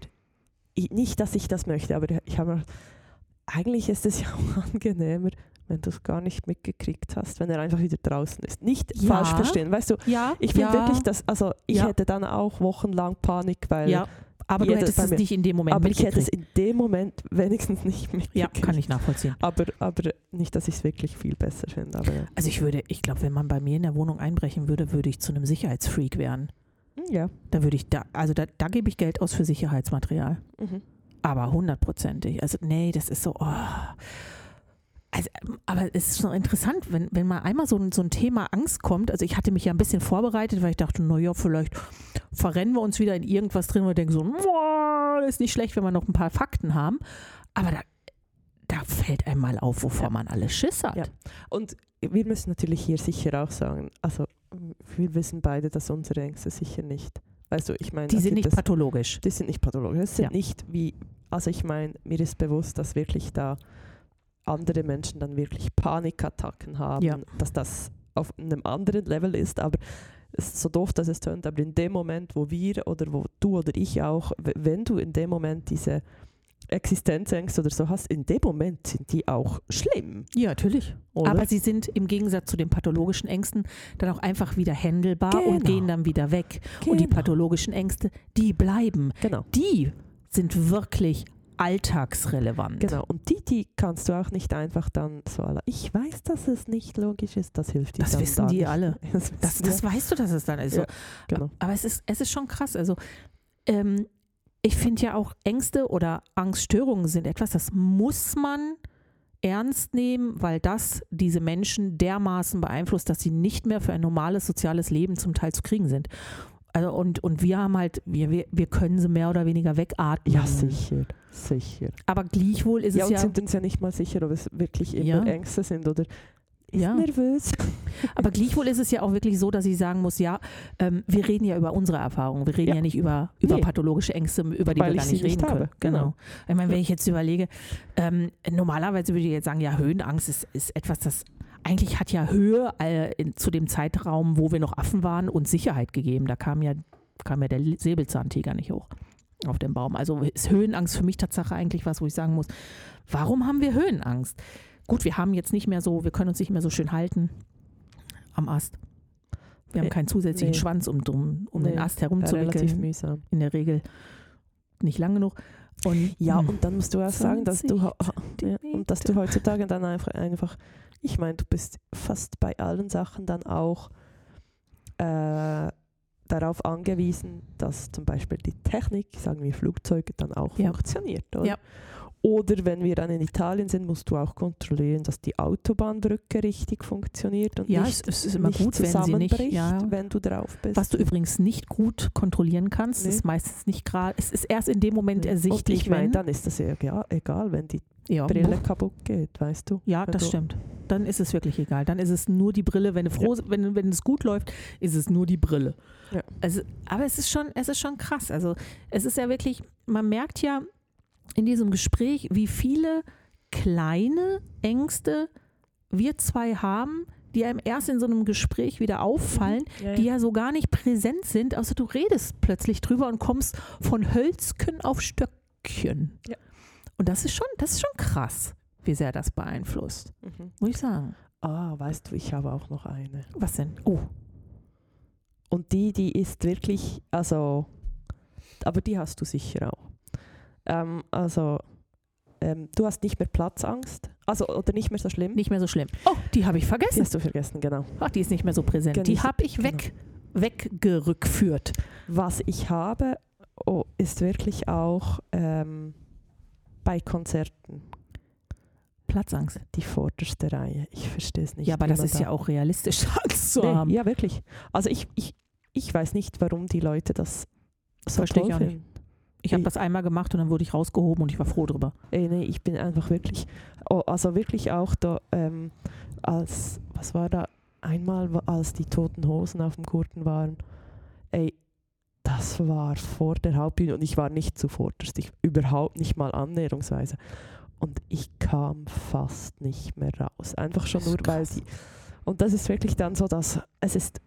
Speaker 2: ich, nicht, dass ich das möchte, aber ich habe mir, eigentlich ist es ja auch angenehmer, wenn du es gar nicht mitgekriegt hast, wenn er einfach wieder draußen ist. Nicht
Speaker 1: Ja.
Speaker 2: falsch verstehen, weißt du,
Speaker 1: Ja,
Speaker 2: ich finde
Speaker 1: ja,
Speaker 2: wirklich, dass, also ich
Speaker 1: Ja.
Speaker 2: hätte dann auch wochenlang Panik, weil
Speaker 1: Ja, aber du hättest es nicht in dem Moment
Speaker 2: Aber ich hätte es in dem Moment wenigstens nicht mitgekriegt.
Speaker 1: Ja, kann ich nachvollziehen.
Speaker 2: Aber, aber nicht, dass ich es wirklich viel besser finde.
Speaker 1: Also ich würde, ich glaube, wenn man bei mir in der Wohnung einbrechen würde, würde ich zu einem Sicherheitsfreak werden.
Speaker 2: Hm, ja.
Speaker 1: Da würde ich da, also da, da gebe ich Geld aus für Sicherheitsmaterial.
Speaker 2: Mhm.
Speaker 1: Aber hundertprozentig. Also nee, das ist so, oh. Also, aber es ist schon interessant, wenn, wenn mal einmal so ein, so ein Thema Angst kommt. Also ich hatte mich ja ein bisschen vorbereitet, weil ich dachte, naja, vielleicht verrennen wir uns wieder in irgendwas drin, wo wir denken so, boah, das ist nicht schlecht, wenn wir noch ein paar Fakten haben. Aber da, da fällt einem mal auf, wovor
Speaker 2: Ja.
Speaker 1: man alles Schiss hat.
Speaker 2: Ja. Und wir müssen natürlich hier sicher auch sagen, also wir wissen beide, dass unsere Ängste sicher nicht, weißt du, ich meine,
Speaker 1: Die sind nicht
Speaker 2: es-
Speaker 1: pathologisch.
Speaker 2: die sind nicht pathologisch, das sind
Speaker 1: Ja.
Speaker 2: nicht wie, also ich meine, mir ist bewusst, dass wirklich da andere Menschen dann wirklich Panikattacken haben,
Speaker 1: Ja.
Speaker 2: dass das auf einem anderen Level ist, aber es ist so doof, dass es tönt, aber in dem Moment, wo wir oder wo du oder ich auch, wenn du in dem Moment diese Existenzängste oder so hast, in dem Moment sind die auch schlimm.
Speaker 1: Ja, natürlich.
Speaker 2: Oder?
Speaker 1: Aber sie sind im Gegensatz zu den pathologischen Ängsten dann auch einfach wieder händelbar und
Speaker 2: Genau.
Speaker 1: gehen dann wieder weg. Und die
Speaker 2: Genau.
Speaker 1: pathologischen Ängste, die bleiben.
Speaker 2: Genau.
Speaker 1: Die sind wirklich alltagsrelevant.
Speaker 2: Genau, und die, die kannst du auch nicht einfach dann so, alle- ich weiß, dass es nicht logisch ist, das hilft dir
Speaker 1: Das wissen die
Speaker 2: nicht.
Speaker 1: alle.
Speaker 2: Das,
Speaker 1: Das, das weißt du, dass es dann ist.
Speaker 2: Ja, genau.
Speaker 1: Aber es ist, es ist schon krass. Also ähm, ich finde ja auch Ängste oder Angststörungen sind etwas, das muss man ernst nehmen, weil das diese Menschen dermaßen beeinflusst, dass sie nicht mehr für ein normales soziales Leben zum Teil zu kriegen sind. Also und, und wir haben halt, wir, wir, wir können sie mehr oder weniger wegatmen.
Speaker 2: Ja, sicher, sicher.
Speaker 1: Aber gleichwohl ist
Speaker 2: Ja,
Speaker 1: es
Speaker 2: und
Speaker 1: ja.
Speaker 2: sind uns ja nicht mal sicher, ob es wirklich immer
Speaker 1: Ja.
Speaker 2: Ängste sind oder ist
Speaker 1: Ja.
Speaker 2: nervös.
Speaker 1: Aber gleichwohl ist es ja auch wirklich so, dass ich sagen muss, ja, ähm, wir reden ja über unsere Erfahrungen. Wir reden ja,
Speaker 2: Ja.
Speaker 1: nicht über, über
Speaker 2: Nee.
Speaker 1: pathologische Ängste, über die
Speaker 2: Weil
Speaker 1: wir gar nicht reden
Speaker 2: nicht
Speaker 1: können. Genau.
Speaker 2: Genau.
Speaker 1: Ich meine, wenn
Speaker 2: Ja.
Speaker 1: ich jetzt überlege, ähm, normalerweise würde ich jetzt sagen, ja, Höhenangst ist, ist etwas, das eigentlich hat ja Höhe äh, in, zu dem Zeitraum, wo wir noch Affen waren, uns Sicherheit gegeben. Da kam ja, kam ja der Säbelzahntiger nicht hoch auf dem Baum. Also ist Höhenangst für mich Tatsache eigentlich was, wo ich sagen muss, warum haben wir Höhenangst? Gut, wir haben jetzt nicht mehr so, wir können uns nicht mehr so schön halten am Ast. Wir haben
Speaker 2: Nee,
Speaker 1: keinen zusätzlichen
Speaker 2: nee.
Speaker 1: Schwanz, um, um, um den
Speaker 2: Nee,
Speaker 1: Ast
Speaker 2: Wäre relativ
Speaker 1: herumzuwickeln.
Speaker 2: mühsam.
Speaker 1: In der Regel nicht lang genug. Und
Speaker 2: Ja,
Speaker 1: hm,
Speaker 2: und dann musst du auch sagen, dass du, ja, und dass du heutzutage dann einfach, einfach ich meine, du bist fast bei allen Sachen dann auch äh, darauf angewiesen, dass zum Beispiel die Technik, sagen wir Flugzeuge, dann auch
Speaker 1: Ja.
Speaker 2: funktioniert. Oder?
Speaker 1: Ja.
Speaker 2: Oder wenn wir dann in Italien sind, musst du auch kontrollieren, dass die Autobahnbrücke richtig funktioniert und
Speaker 1: Ja,
Speaker 2: nicht,
Speaker 1: es, ist immer
Speaker 2: nicht
Speaker 1: gut, wenn sie nicht.
Speaker 2: zusammenbricht, wenn du drauf bist.
Speaker 1: Was du übrigens nicht gut kontrollieren kannst,
Speaker 2: Nee.
Speaker 1: ist meistens nicht gerade. Es ist erst in dem Moment
Speaker 2: Nee.
Speaker 1: ersichtlich,
Speaker 2: und ich meine,
Speaker 1: wenn.
Speaker 2: dann ist das ja egal wenn die
Speaker 1: ja,
Speaker 2: Brille kaputt geht, weißt du.
Speaker 1: ja, das
Speaker 2: du-
Speaker 1: stimmt. Dann ist es wirklich egal. Dann ist es nur die Brille. Wenn, froh, wenn, wenn es gut läuft, ist es nur die Brille.
Speaker 2: Ja.
Speaker 1: Also, aber es ist schon, es ist schon krass. Also es ist ja wirklich, man merkt ja in diesem Gespräch, wie viele kleine Ängste wir zwei haben, die einem erst in so einem Gespräch wieder auffallen,
Speaker 2: Ja,
Speaker 1: die ja so gar nicht präsent sind, außer du redest plötzlich drüber und kommst von Hölzchen auf Stöckchen.
Speaker 2: Ja.
Speaker 1: Und das ist schon, das ist schon krass, wie sehr das beeinflusst. Muss ich sagen.
Speaker 2: Ah, weißt du, ich habe auch noch eine.
Speaker 1: Was denn? Oh,
Speaker 2: Und die, die ist wirklich, also, aber die hast du sicher auch. Ähm, also, ähm, du hast nicht mehr Platzangst, also oder nicht mehr so schlimm.
Speaker 1: nicht mehr so schlimm. Oh, die habe ich
Speaker 2: Die
Speaker 1: vergessen.
Speaker 2: hast du vergessen, genau.
Speaker 1: Ach, die ist nicht mehr so präsent.
Speaker 2: Genau.
Speaker 1: Die habe ich weg, weggerückführt.
Speaker 2: Was ich habe, oh, ist wirklich auch ähm, bei Konzerten
Speaker 1: Platzangst.
Speaker 2: die vorderste Reihe. Ich verstehe es nicht.
Speaker 1: Ja, aber das ist
Speaker 2: da-
Speaker 1: ja auch realistisch, Angst zu
Speaker 2: Nee,
Speaker 1: haben.
Speaker 2: Ja, wirklich. Also ich, ich, ich weiß nicht, warum die Leute das so
Speaker 1: Verstehe ich
Speaker 2: toll
Speaker 1: auch nicht.
Speaker 2: finden.
Speaker 1: Ich habe
Speaker 2: Ich-
Speaker 1: das einmal gemacht und dann wurde ich rausgehoben und ich war froh drüber.
Speaker 2: Ey, nee, ich bin einfach wirklich, oh, also wirklich auch da, ähm, als, was war da, einmal, als die Toten Hosen auf dem Gurten waren, ey, das war vor der Hauptbühne und ich war nicht zuvorderst, ich überhaupt nicht mal annäherungsweise. Und ich kam fast nicht mehr raus. Einfach schon nur, weil die. Und das ist wirklich dann so, dass es ist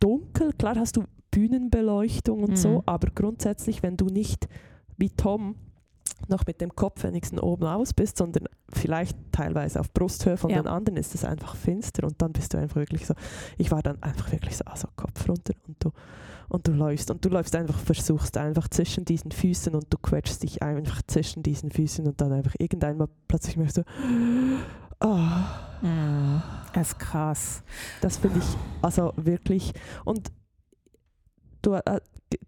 Speaker 2: dunkel, klar hast du Bühnenbeleuchtung und
Speaker 1: Mhm.
Speaker 2: so, aber grundsätzlich, wenn du nicht wie Tom noch mit dem Kopf wenigstens oben aus bist, sondern vielleicht teilweise auf Brusthöhe von
Speaker 1: Ja.
Speaker 2: den anderen ist es einfach finster und dann bist du einfach wirklich so, ich war dann einfach wirklich so, also Kopf runter und du und du läufst und du läufst einfach, versuchst einfach zwischen diesen Füßen und du quetschst dich einfach zwischen diesen Füßen und dann einfach irgendeinmal plötzlich merkst du, ah,
Speaker 1: Mhm. Das ist krass.
Speaker 2: das finde ich also wirklich und du, äh,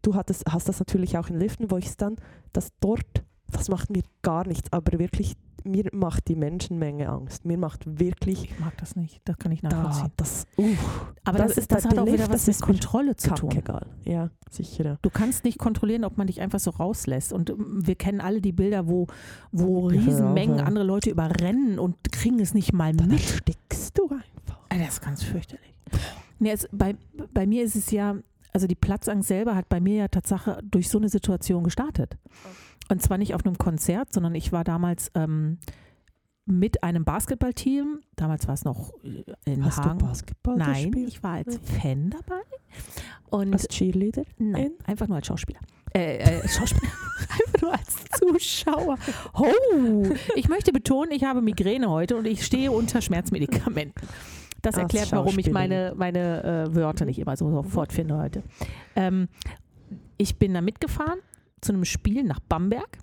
Speaker 2: du hattest, hast das natürlich auch in Liften, wo ich es dann, das dort, das macht mir gar nichts, aber wirklich, mir macht die Menschenmenge Angst. Mir macht wirklich
Speaker 1: Ich mag das nicht. Das kann ich
Speaker 2: da,
Speaker 1: nachvollziehen.
Speaker 2: das, uff,
Speaker 1: Aber
Speaker 2: das
Speaker 1: das,
Speaker 2: ist
Speaker 1: das
Speaker 2: bei
Speaker 1: hat auch wieder was
Speaker 2: das
Speaker 1: mit Kontrolle zu tun.
Speaker 2: kackegal. Ja, sicher.
Speaker 1: Du kannst nicht kontrollieren, ob man dich einfach so rauslässt. Und ähm, wir kennen alle die Bilder, wo, wo Riesenmengen
Speaker 2: ja.
Speaker 1: andere Leute überrennen und kriegen es nicht mal
Speaker 2: Dann
Speaker 1: mit.
Speaker 2: erstickst du einfach.
Speaker 1: Das ist ganz fürchterlich. Nee, es, bei, bei mir ist es ja, also die Platzangst selber hat bei mir ja Tatsache durch so eine Situation gestartet. Und zwar nicht auf einem Konzert, sondern ich war damals ähm, mit einem Basketballteam, damals war es noch äh, in
Speaker 2: Hast
Speaker 1: Hagen.
Speaker 2: du Basketball
Speaker 1: Nein,
Speaker 2: gespielt?
Speaker 1: ich war als. Fan dabei. Und
Speaker 2: Als Cheerleader?
Speaker 1: Nein, einfach nur als Schauspieler. Äh, äh, Schauspieler. einfach nur als Zuschauer. Oh, ich möchte betonen, ich habe Migräne heute und ich stehe unter Schmerzmedikamenten. Das erklärt, warum ich meine, meine äh, Wörter nicht immer so sofort finde heute. Ähm, ich bin da mitgefahren zu einem Spiel nach Bamberg.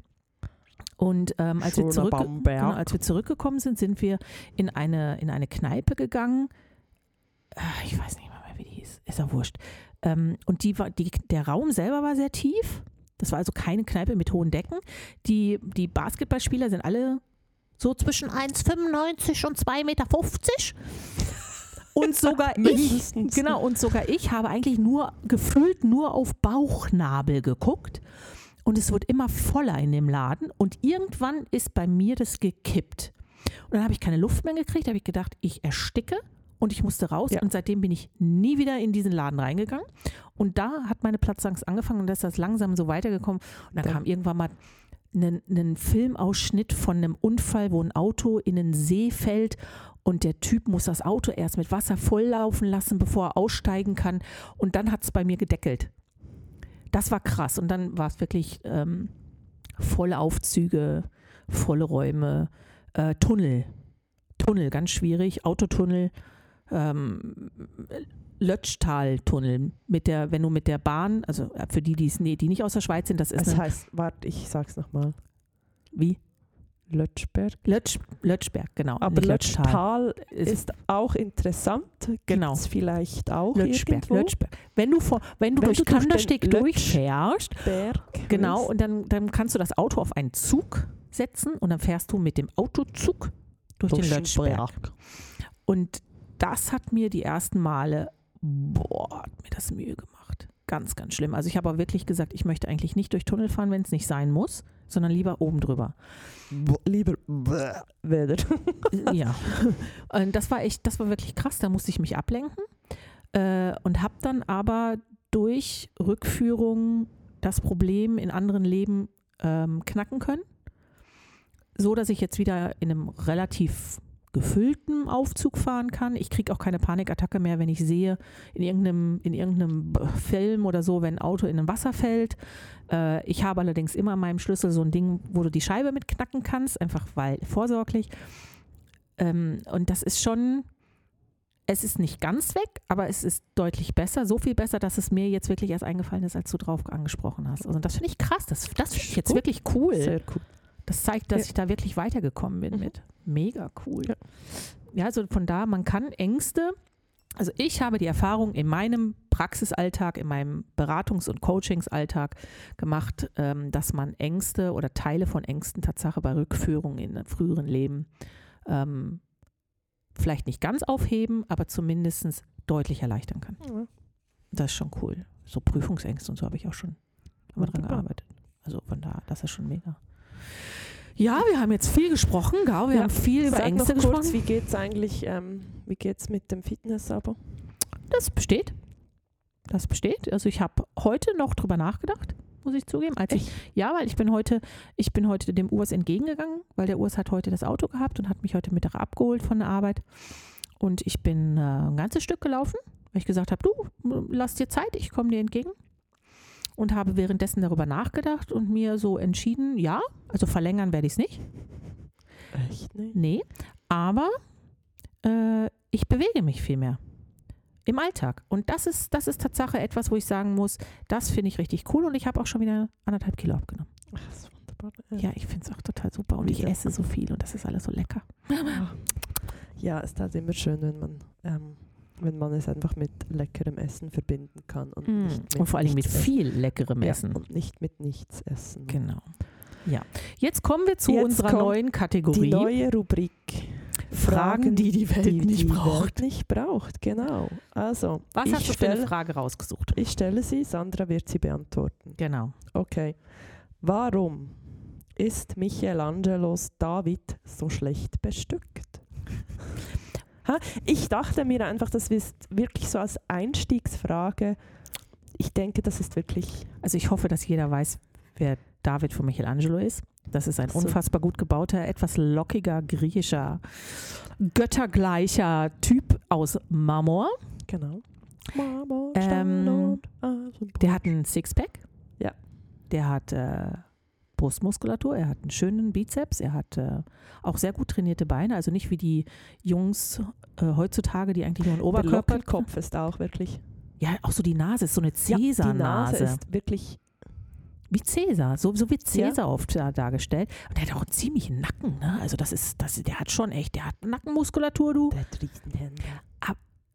Speaker 1: Und ähm, als, wir zurück, genau, als wir zurückgekommen sind, sind wir in eine, in eine Kneipe gegangen. Äh, Ich weiß nicht mehr, wie die hieß. Ist ja wurscht. Ähm, und die war, die, der Raum selber war sehr tief. Das war also keine Kneipe mit hohen Decken. Die, die Basketballspieler sind alle so zwischen 1,95 und 2,50 Meter. Und sogar ich, genau, und sogar ich habe eigentlich nur gefühlt nur auf Bauchnabel geguckt. Und es wird immer voller in dem Laden. Und irgendwann ist bei mir das gekippt. Und dann habe ich keine Luft mehr gekriegt. Da habe ich gedacht, ich ersticke und ich musste raus.
Speaker 2: Ja.
Speaker 1: Und seitdem bin ich nie wieder in diesen Laden reingegangen. Und da hat meine Platzangst angefangen und da ist das langsam so weitergekommen. Und dann
Speaker 2: Ja.
Speaker 1: kam irgendwann mal ein, ein Filmausschnitt von einem Unfall, wo ein Auto in den See fällt und der Typ muss das Auto erst mit Wasser volllaufen lassen, bevor er aussteigen kann. Und dann hat es bei mir gedeckelt. Das war krass. Und dann war es wirklich ähm, volle Aufzüge, volle Räume, äh, Tunnel. Tunnel, ganz schwierig. Autotunnel, ähm, Lötschtaltunnel. Mit der, wenn du mit der Bahn, also äh, für die, die, die nicht aus der Schweiz sind, das ist eine,
Speaker 2: heißt, warte, ich sag's nochmal.
Speaker 1: wie?
Speaker 2: Lötschberg.
Speaker 1: Lötsch, Lötschberg, genau.
Speaker 2: Aber
Speaker 1: Lötschtal.
Speaker 2: Lötschtal
Speaker 1: Ist-
Speaker 2: ist auch interessant.
Speaker 1: Genau.
Speaker 2: Gibt's vielleicht auch
Speaker 1: Lötschberg,
Speaker 2: irgendwo.
Speaker 1: Lötschberg. Wenn du, vor, wenn du
Speaker 2: Wenn
Speaker 1: durch Kandersteg durchfährst, genau, und dann, dann kannst du das Auto auf einen Zug setzen und dann fährst du mit dem Autozug durch den Lötschberg. Und das hat mir die ersten Male, boah, hat mir das Mühe gemacht. Ganz, ganz schlimm. Also ich habe aber wirklich gesagt, ich möchte eigentlich nicht durch Tunnel fahren, wenn es nicht sein muss, sondern lieber oben drüber.
Speaker 2: Lieber bäh, Wetter.
Speaker 1: ja. Und das war echt, das war wirklich krass. Da musste ich mich ablenken äh, und habe dann aber durch Rückführung das Problem in anderen Leben ähm, knacken können. So dass ich jetzt wieder in einem relativ gefüllten Aufzug fahren kann. Ich kriege auch keine Panikattacke mehr, wenn ich sehe in irgendeinem, in irgendeinem Film oder so, wenn ein Auto in ein Wasser fällt. Äh, ich habe allerdings immer an meinem Schlüssel so ein Ding, wo du die Scheibe mit knacken kannst, einfach weil vorsorglich. ähm, und das ist schon, es ist nicht ganz weg, aber es ist deutlich besser, so viel besser, dass es mir jetzt wirklich erst eingefallen ist, als du drauf angesprochen hast. Also das finde ich krass, das, das finde ich jetzt
Speaker 2: Gut.
Speaker 1: wirklich cool. Das zeigt, dass
Speaker 2: Ja.
Speaker 1: ich da wirklich weitergekommen bin
Speaker 2: Mhm.
Speaker 1: mit. Mega cool.
Speaker 2: Ja.
Speaker 1: Ja. also von da, man kann Ängste, also ich habe die Erfahrung in meinem Praxisalltag, in meinem Beratungs- und Coachingsalltag gemacht, ähm, dass man Ängste oder Teile von Ängsten Tatsache bei Rückführung in früheren Leben ähm, vielleicht nicht ganz aufheben, aber zumindest deutlich erleichtern kann.
Speaker 2: Ja.
Speaker 1: Das ist schon cool. So Prüfungsängste und so habe ich auch schon wir dran gearbeitet. Also von da, das ist schon mega. Ja, wir haben jetzt viel gesprochen, gell? wir
Speaker 2: Ja,
Speaker 1: haben viel über
Speaker 2: Sag
Speaker 1: Ängste
Speaker 2: noch kurz,
Speaker 1: gesprochen.
Speaker 2: wie geht es eigentlich, ähm, wie geht's mit dem Fitness-Abo?
Speaker 1: Das besteht. Das besteht. Also ich habe heute noch drüber nachgedacht, muss ich zugeben. Als ich, ja, weil ich bin heute, ich bin heute dem Urs entgegengegangen, weil der Urs hat heute das Auto gehabt und hat mich heute Mittag abgeholt von der Arbeit. Und ich bin äh, ein ganzes Stück gelaufen, weil ich gesagt habe, du, lass dir Zeit, ich komme dir entgegen. Und habe währenddessen darüber nachgedacht und mir so entschieden, ja, also verlängern werde ich es nicht.
Speaker 2: Echt nicht?
Speaker 1: Nee, aber äh, ich bewege mich viel mehr im Alltag. Und das ist, das ist Tatsache etwas, wo ich sagen muss, das finde ich richtig cool und ich habe auch schon wieder anderthalb Kilo abgenommen.
Speaker 2: Ach, das ist wunderbar.
Speaker 1: Ja, ich finde es auch total super und ich
Speaker 2: Ja.
Speaker 1: esse so viel und das ist alles so lecker.
Speaker 2: Ja, es ist halt immer schön, wenn man, ähm, wenn man es einfach mit leckerem Essen verbinden kann. Und, nicht mit
Speaker 1: Mm. Und vor allem mit viel leckerem
Speaker 2: Ja,
Speaker 1: Essen.
Speaker 2: und nicht mit nichts essen.
Speaker 1: Genau. Ja, jetzt kommen wir zu
Speaker 2: Jetzt
Speaker 1: unserer neuen Kategorie.
Speaker 2: Die neue Rubrik.
Speaker 1: Fragen, die die Welt
Speaker 2: die
Speaker 1: nicht
Speaker 2: die
Speaker 1: braucht.
Speaker 2: Welt nicht braucht, genau. Also,
Speaker 1: Was hast du für eine Frage rausgesucht?
Speaker 2: Ich stelle sie, Sandra wird sie beantworten.
Speaker 1: Genau.
Speaker 2: Okay. Warum ist Michelangelos David so schlecht bestückt? Ha? Ich dachte mir einfach, das ist wirklich so als Einstiegsfrage. Ich denke, das ist wirklich
Speaker 1: Also ich hoffe, dass jeder weiß, wer David von Michelangelo ist. Das ist ein
Speaker 2: So.
Speaker 1: unfassbar gut gebauter, etwas lockiger, griechischer, göttergleicher Typ aus Marmor.
Speaker 2: genau. Marmor,
Speaker 1: Ähm,
Speaker 2: Eisenbrot.
Speaker 1: Der hat einen Sixpack.
Speaker 2: Ja.
Speaker 1: Der hat äh, Brustmuskulatur, er hat einen schönen Bizeps, er hat äh, auch sehr gut trainierte Beine, also nicht wie die Jungs äh, heutzutage, die eigentlich nur einen
Speaker 2: der
Speaker 1: Oberkörper
Speaker 2: Lockerkopf ist auch wirklich.
Speaker 1: Ja, auch so die Nase ist so eine
Speaker 2: Ja, die Nase
Speaker 1: Cäsar-Nase.
Speaker 2: ist wirklich.
Speaker 1: Wie Cäsar, so, so wird Cäsar oft da, dargestellt. Und der hat auch einen ziemlichen Nacken, ne? Also das ist, das, der hat schon echt, der hat Nackenmuskulatur, du.
Speaker 2: Der hat Riesenhände.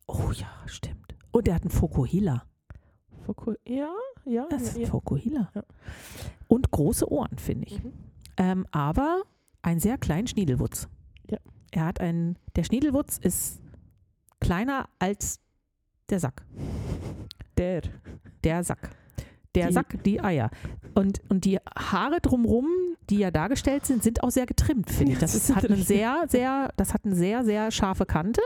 Speaker 1: Oh ja, stimmt. Und der hat einen Fokuhila.
Speaker 2: Foku- Ja, ja.
Speaker 1: Das ist
Speaker 2: ja,
Speaker 1: ein
Speaker 2: ja.
Speaker 1: Fokuhila.
Speaker 2: Ja.
Speaker 1: Und große Ohren, finde ich.
Speaker 2: Mhm.
Speaker 1: Ähm, aber einen sehr kleinen Schniedelwutz.
Speaker 2: Ja.
Speaker 1: Er hat einen, der Schniedelwutz ist kleiner als der Sack.
Speaker 2: Der.
Speaker 1: Der Sack. Der
Speaker 2: Die-
Speaker 1: Sack, die Eier. Und, und die Haare drumrum, die ja dargestellt sind, sind auch sehr getrimmt, finde ich. Das ist, hat eine sehr, sehr, das hat eine sehr, sehr scharfe Kante.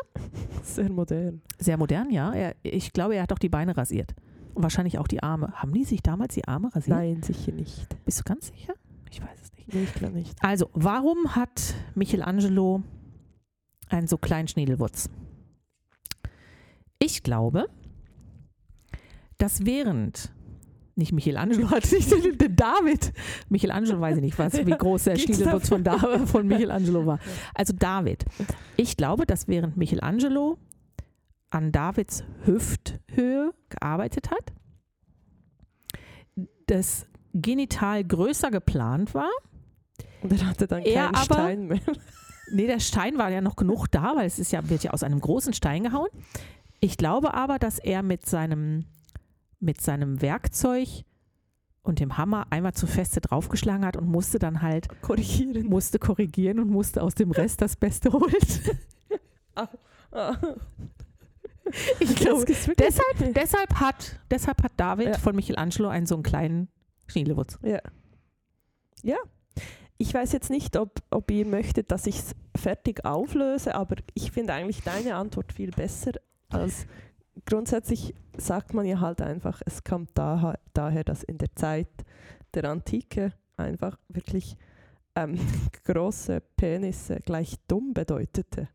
Speaker 2: Sehr modern.
Speaker 1: Sehr modern, ja. Er, ich glaube, er hat auch die Beine rasiert. Und wahrscheinlich auch die Arme. Haben die sich damals die Arme rasiert?
Speaker 2: Nein, sicher nicht.
Speaker 1: Bist du ganz sicher? Ich weiß es nicht.
Speaker 2: Nee, ich glaube nicht.
Speaker 1: Also, warum hat Michelangelo einen so kleinen Schniedelwutz? Ich glaube, dass während nicht Michelangelo hat, nicht der, der David. Michelangelo weiß ich nicht, was, wie groß der Schniedelwutz von, David, von Michelangelo war. Also David. Ich glaube, dass während Michelangelo an Davids Hüfthöhe gearbeitet hat, das Genital größer geplant war
Speaker 2: Und er hatte dann keinen
Speaker 1: aber-
Speaker 2: Stein mehr.
Speaker 1: Nee, der Stein war ja noch genug da, weil es ist ja, wird ja aus einem großen Stein gehauen. Ich glaube aber, dass er mit seinem, mit seinem Werkzeug und dem Hammer einmal zu feste draufgeschlagen hat und musste dann halt,
Speaker 2: Korrigieren.
Speaker 1: musste korrigieren und musste aus dem Rest das Beste holen. Ich glaube, deshalb, deshalb, hat, deshalb hat David
Speaker 2: Ja.
Speaker 1: von Michelangelo einen so einen kleinen Schniedelwutz.
Speaker 2: Ja. Ja. Ich weiß jetzt nicht, ob, ob ihr möchtet, dass ich es fertig auflöse, aber ich finde eigentlich deine Antwort viel besser als grundsätzlich sagt man ja halt einfach, es kommt daher, daher dass in der Zeit der Antike einfach wirklich ähm, große Penisse gleich dumm bedeutete.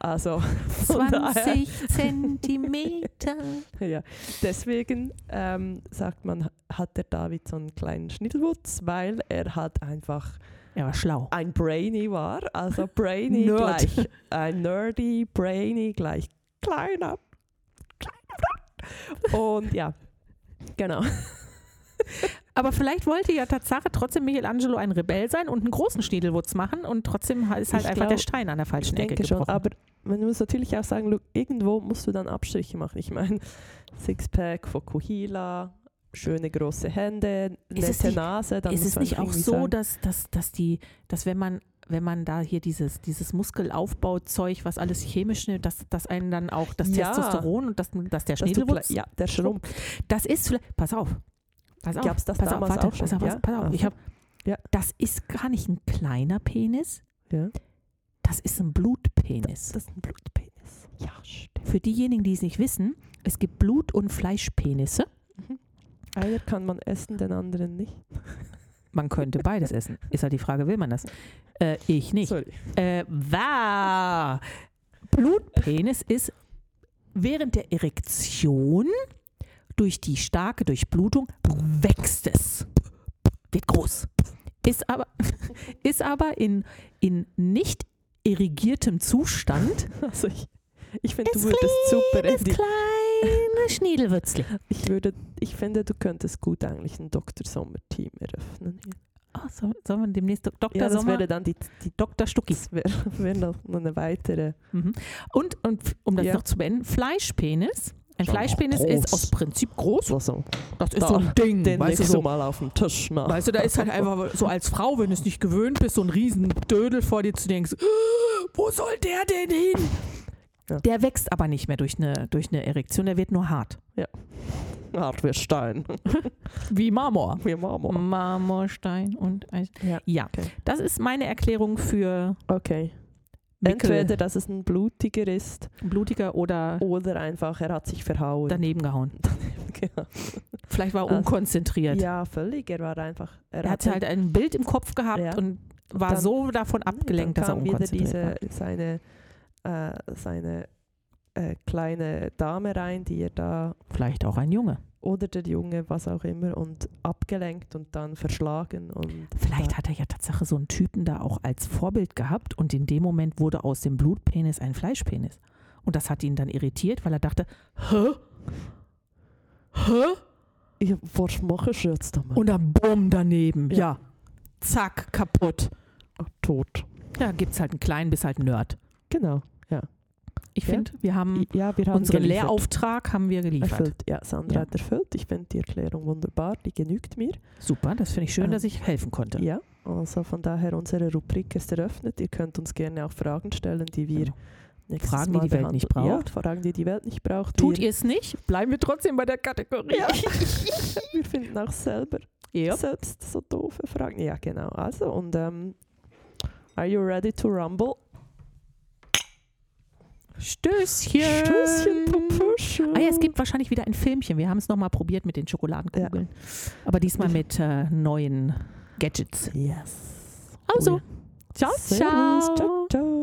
Speaker 2: Also von daher,
Speaker 1: 20 Zentimeter.
Speaker 2: ja, deswegen ähm, sagt man, hat der David so einen kleinen Schnittelwutz, weil er halt einfach
Speaker 1: war schlau.
Speaker 2: ein Brainy war. Also Brainy
Speaker 1: Nerd.
Speaker 2: gleich ein Nerdy, Brainy gleich kleiner. Und ja, genau.
Speaker 1: Aber vielleicht wollte ja Tatsache trotzdem Michelangelo ein Rebell sein und einen großen Schniedelwutz machen und trotzdem ist halt
Speaker 2: Ich
Speaker 1: einfach
Speaker 2: glaub-
Speaker 1: der Stein an der
Speaker 2: Ich
Speaker 1: falschen Ecke
Speaker 2: denke schon,
Speaker 1: gebrochen.
Speaker 2: aber man muss natürlich auch sagen, look, irgendwo musst du dann Abstriche machen. Ich meine, Sixpack von Kuhila, schöne große Hände, nette Nase. Dann
Speaker 1: ist es nicht auch so,
Speaker 2: sagen,
Speaker 1: dass, dass, dass, die, dass wenn man wenn man da hier dieses, dieses Muskelaufbauzeug, was alles chemisch nimmt, dass, dass einen dann auch das
Speaker 2: Ja.
Speaker 1: Testosteron und dass, dass der
Speaker 2: vielleicht- Ja, der Schrumpf.
Speaker 1: das ist vielleicht, pass auf, pass auf,
Speaker 2: Gab's das
Speaker 1: pass
Speaker 2: damals
Speaker 1: auf, warte,
Speaker 2: auch schon?
Speaker 1: pass auf,
Speaker 2: Ja?
Speaker 1: pass auf, ich
Speaker 2: Also.
Speaker 1: hab,
Speaker 2: Ja.
Speaker 1: das ist gar nicht ein kleiner Penis,
Speaker 2: Ja.
Speaker 1: das ist ein Blutpenis.
Speaker 2: Das ist ein Blutpenis. Ja, stimmt.
Speaker 1: Für diejenigen, die es nicht wissen, es gibt Blut- und Fleischpenisse.
Speaker 2: Einer kann man essen, den anderen nicht.
Speaker 1: Man könnte beides essen. Ist halt die Frage, will man das? Äh, ich nicht.
Speaker 2: Sorry.
Speaker 1: Äh. Blutpenis ist während der Erektion durch die starke Durchblutung wächst es. Wird groß. Ist aber, ist aber in, in nicht irrigiertem Zustand
Speaker 2: Also ich, ich finde, du
Speaker 1: Ist
Speaker 2: würdest super in
Speaker 1: das
Speaker 2: die,
Speaker 1: kleine Schniedelwürzli.
Speaker 2: ich würde, ich finde, du könntest gut eigentlich ein Dr. Sommer-Team eröffnen. Hier.
Speaker 1: Oh, sollen, sollen wir demnächst Dr.
Speaker 2: Ja, das
Speaker 1: Sommer,
Speaker 2: wäre dann die, die
Speaker 1: Dr. Stucki.
Speaker 2: das wäre wär noch eine weitere.
Speaker 1: Mhm. Und, und um das
Speaker 2: Ja.
Speaker 1: noch zu beenden, Fleischpenis. Ein
Speaker 2: Schon
Speaker 1: Fleischpenis ist aus Prinzip groß.
Speaker 2: Also,
Speaker 1: Das ist
Speaker 2: Da,
Speaker 1: so ein Ding.
Speaker 2: den
Speaker 1: weißt, du, so,
Speaker 2: mal auf den Tisch nach.
Speaker 1: weißt du, da ist halt einfach so als Frau, wenn du es nicht gewöhnt bist, so ein riesen Dödel vor dir zu denken, wo soll der denn hin?
Speaker 2: Ja.
Speaker 1: Der wächst aber nicht mehr durch eine, durch eine Erektion, der wird nur hart.
Speaker 2: Hart wie Stein.
Speaker 1: Wie Marmor.
Speaker 2: Wie Marmor.
Speaker 1: Marmorstein und Eis.
Speaker 2: Ja,
Speaker 1: Ja,
Speaker 2: okay.
Speaker 1: das ist meine Erklärung für
Speaker 2: Okay.
Speaker 1: Mickel,
Speaker 2: Entweder, dass es ein blutiger ist
Speaker 1: blutiger oder
Speaker 2: oder einfach, er hat sich verhauen.
Speaker 1: daneben gehauen.
Speaker 2: Genau.
Speaker 1: Vielleicht war er
Speaker 2: Also,
Speaker 1: unkonzentriert.
Speaker 2: Ja, völlig. Er war einfach. Er,
Speaker 1: Er hatte halt ein Bild im Kopf gehabt
Speaker 2: Ja.
Speaker 1: und war
Speaker 2: dann-
Speaker 1: so davon abgelenkt,
Speaker 2: dann
Speaker 1: dass er unkonzentriert
Speaker 2: diese, seine, äh, seine äh, kleine Dame rein, die er da.
Speaker 1: Vielleicht auch ein Junge.
Speaker 2: oder der Junge, was auch immer, und abgelenkt und dann verschlagen. Und
Speaker 1: Vielleicht hat er ja Tatsache so einen Typen da auch als Vorbild gehabt und in dem Moment wurde aus dem Blutpenis ein Fleischpenis. Und das hat ihn dann irritiert, weil er dachte, hä? Hä?
Speaker 2: ja, was mache ich jetzt damit?
Speaker 1: Und dann bumm daneben. Ja.
Speaker 2: Ja.
Speaker 1: Zack, kaputt.
Speaker 2: Tot.
Speaker 1: Ja, gibt's halt einen kleinen bis halt einen Nerd.
Speaker 2: Genau.
Speaker 1: Ich
Speaker 2: Ja.
Speaker 1: finde, wir haben
Speaker 2: Ja, wir haben
Speaker 1: unseren
Speaker 2: geliefert.
Speaker 1: Lehrauftrag haben wir geliefert.
Speaker 2: erfüllt. Ja, Sandra
Speaker 1: Ja.
Speaker 2: hat erfüllt. Ich finde die Erklärung wunderbar. Die genügt mir.
Speaker 1: Super, das finde ich schön,
Speaker 2: Ähm,
Speaker 1: dass ich helfen konnte.
Speaker 2: Ja, also von daher unsere Rubrik ist eröffnet. Ihr könnt uns gerne auch Fragen stellen, die wir
Speaker 1: Genau. Fragen, die
Speaker 2: Mal
Speaker 1: die Welt nicht braucht.
Speaker 2: Ja, Fragen, die die Welt nicht braucht.
Speaker 1: Tut ihr es nicht? Bleiben wir trotzdem bei der Kategorie.
Speaker 2: Ja. wir finden auch selber
Speaker 1: Yep.
Speaker 2: selbst so doofe Fragen. Ja, genau. Also, und ähm, are you ready to rumble?
Speaker 1: Stößchen.
Speaker 2: Stößchen, Pupusche.
Speaker 1: Ah ja, es gibt wahrscheinlich wieder ein Filmchen. Wir haben es nochmal probiert mit den Schokoladenkugeln. Aber diesmal mit äh, neuen Gadgets.
Speaker 2: Yes.
Speaker 1: Also, ciao,
Speaker 2: Servus.
Speaker 1: ciao.
Speaker 2: ciao, ciao.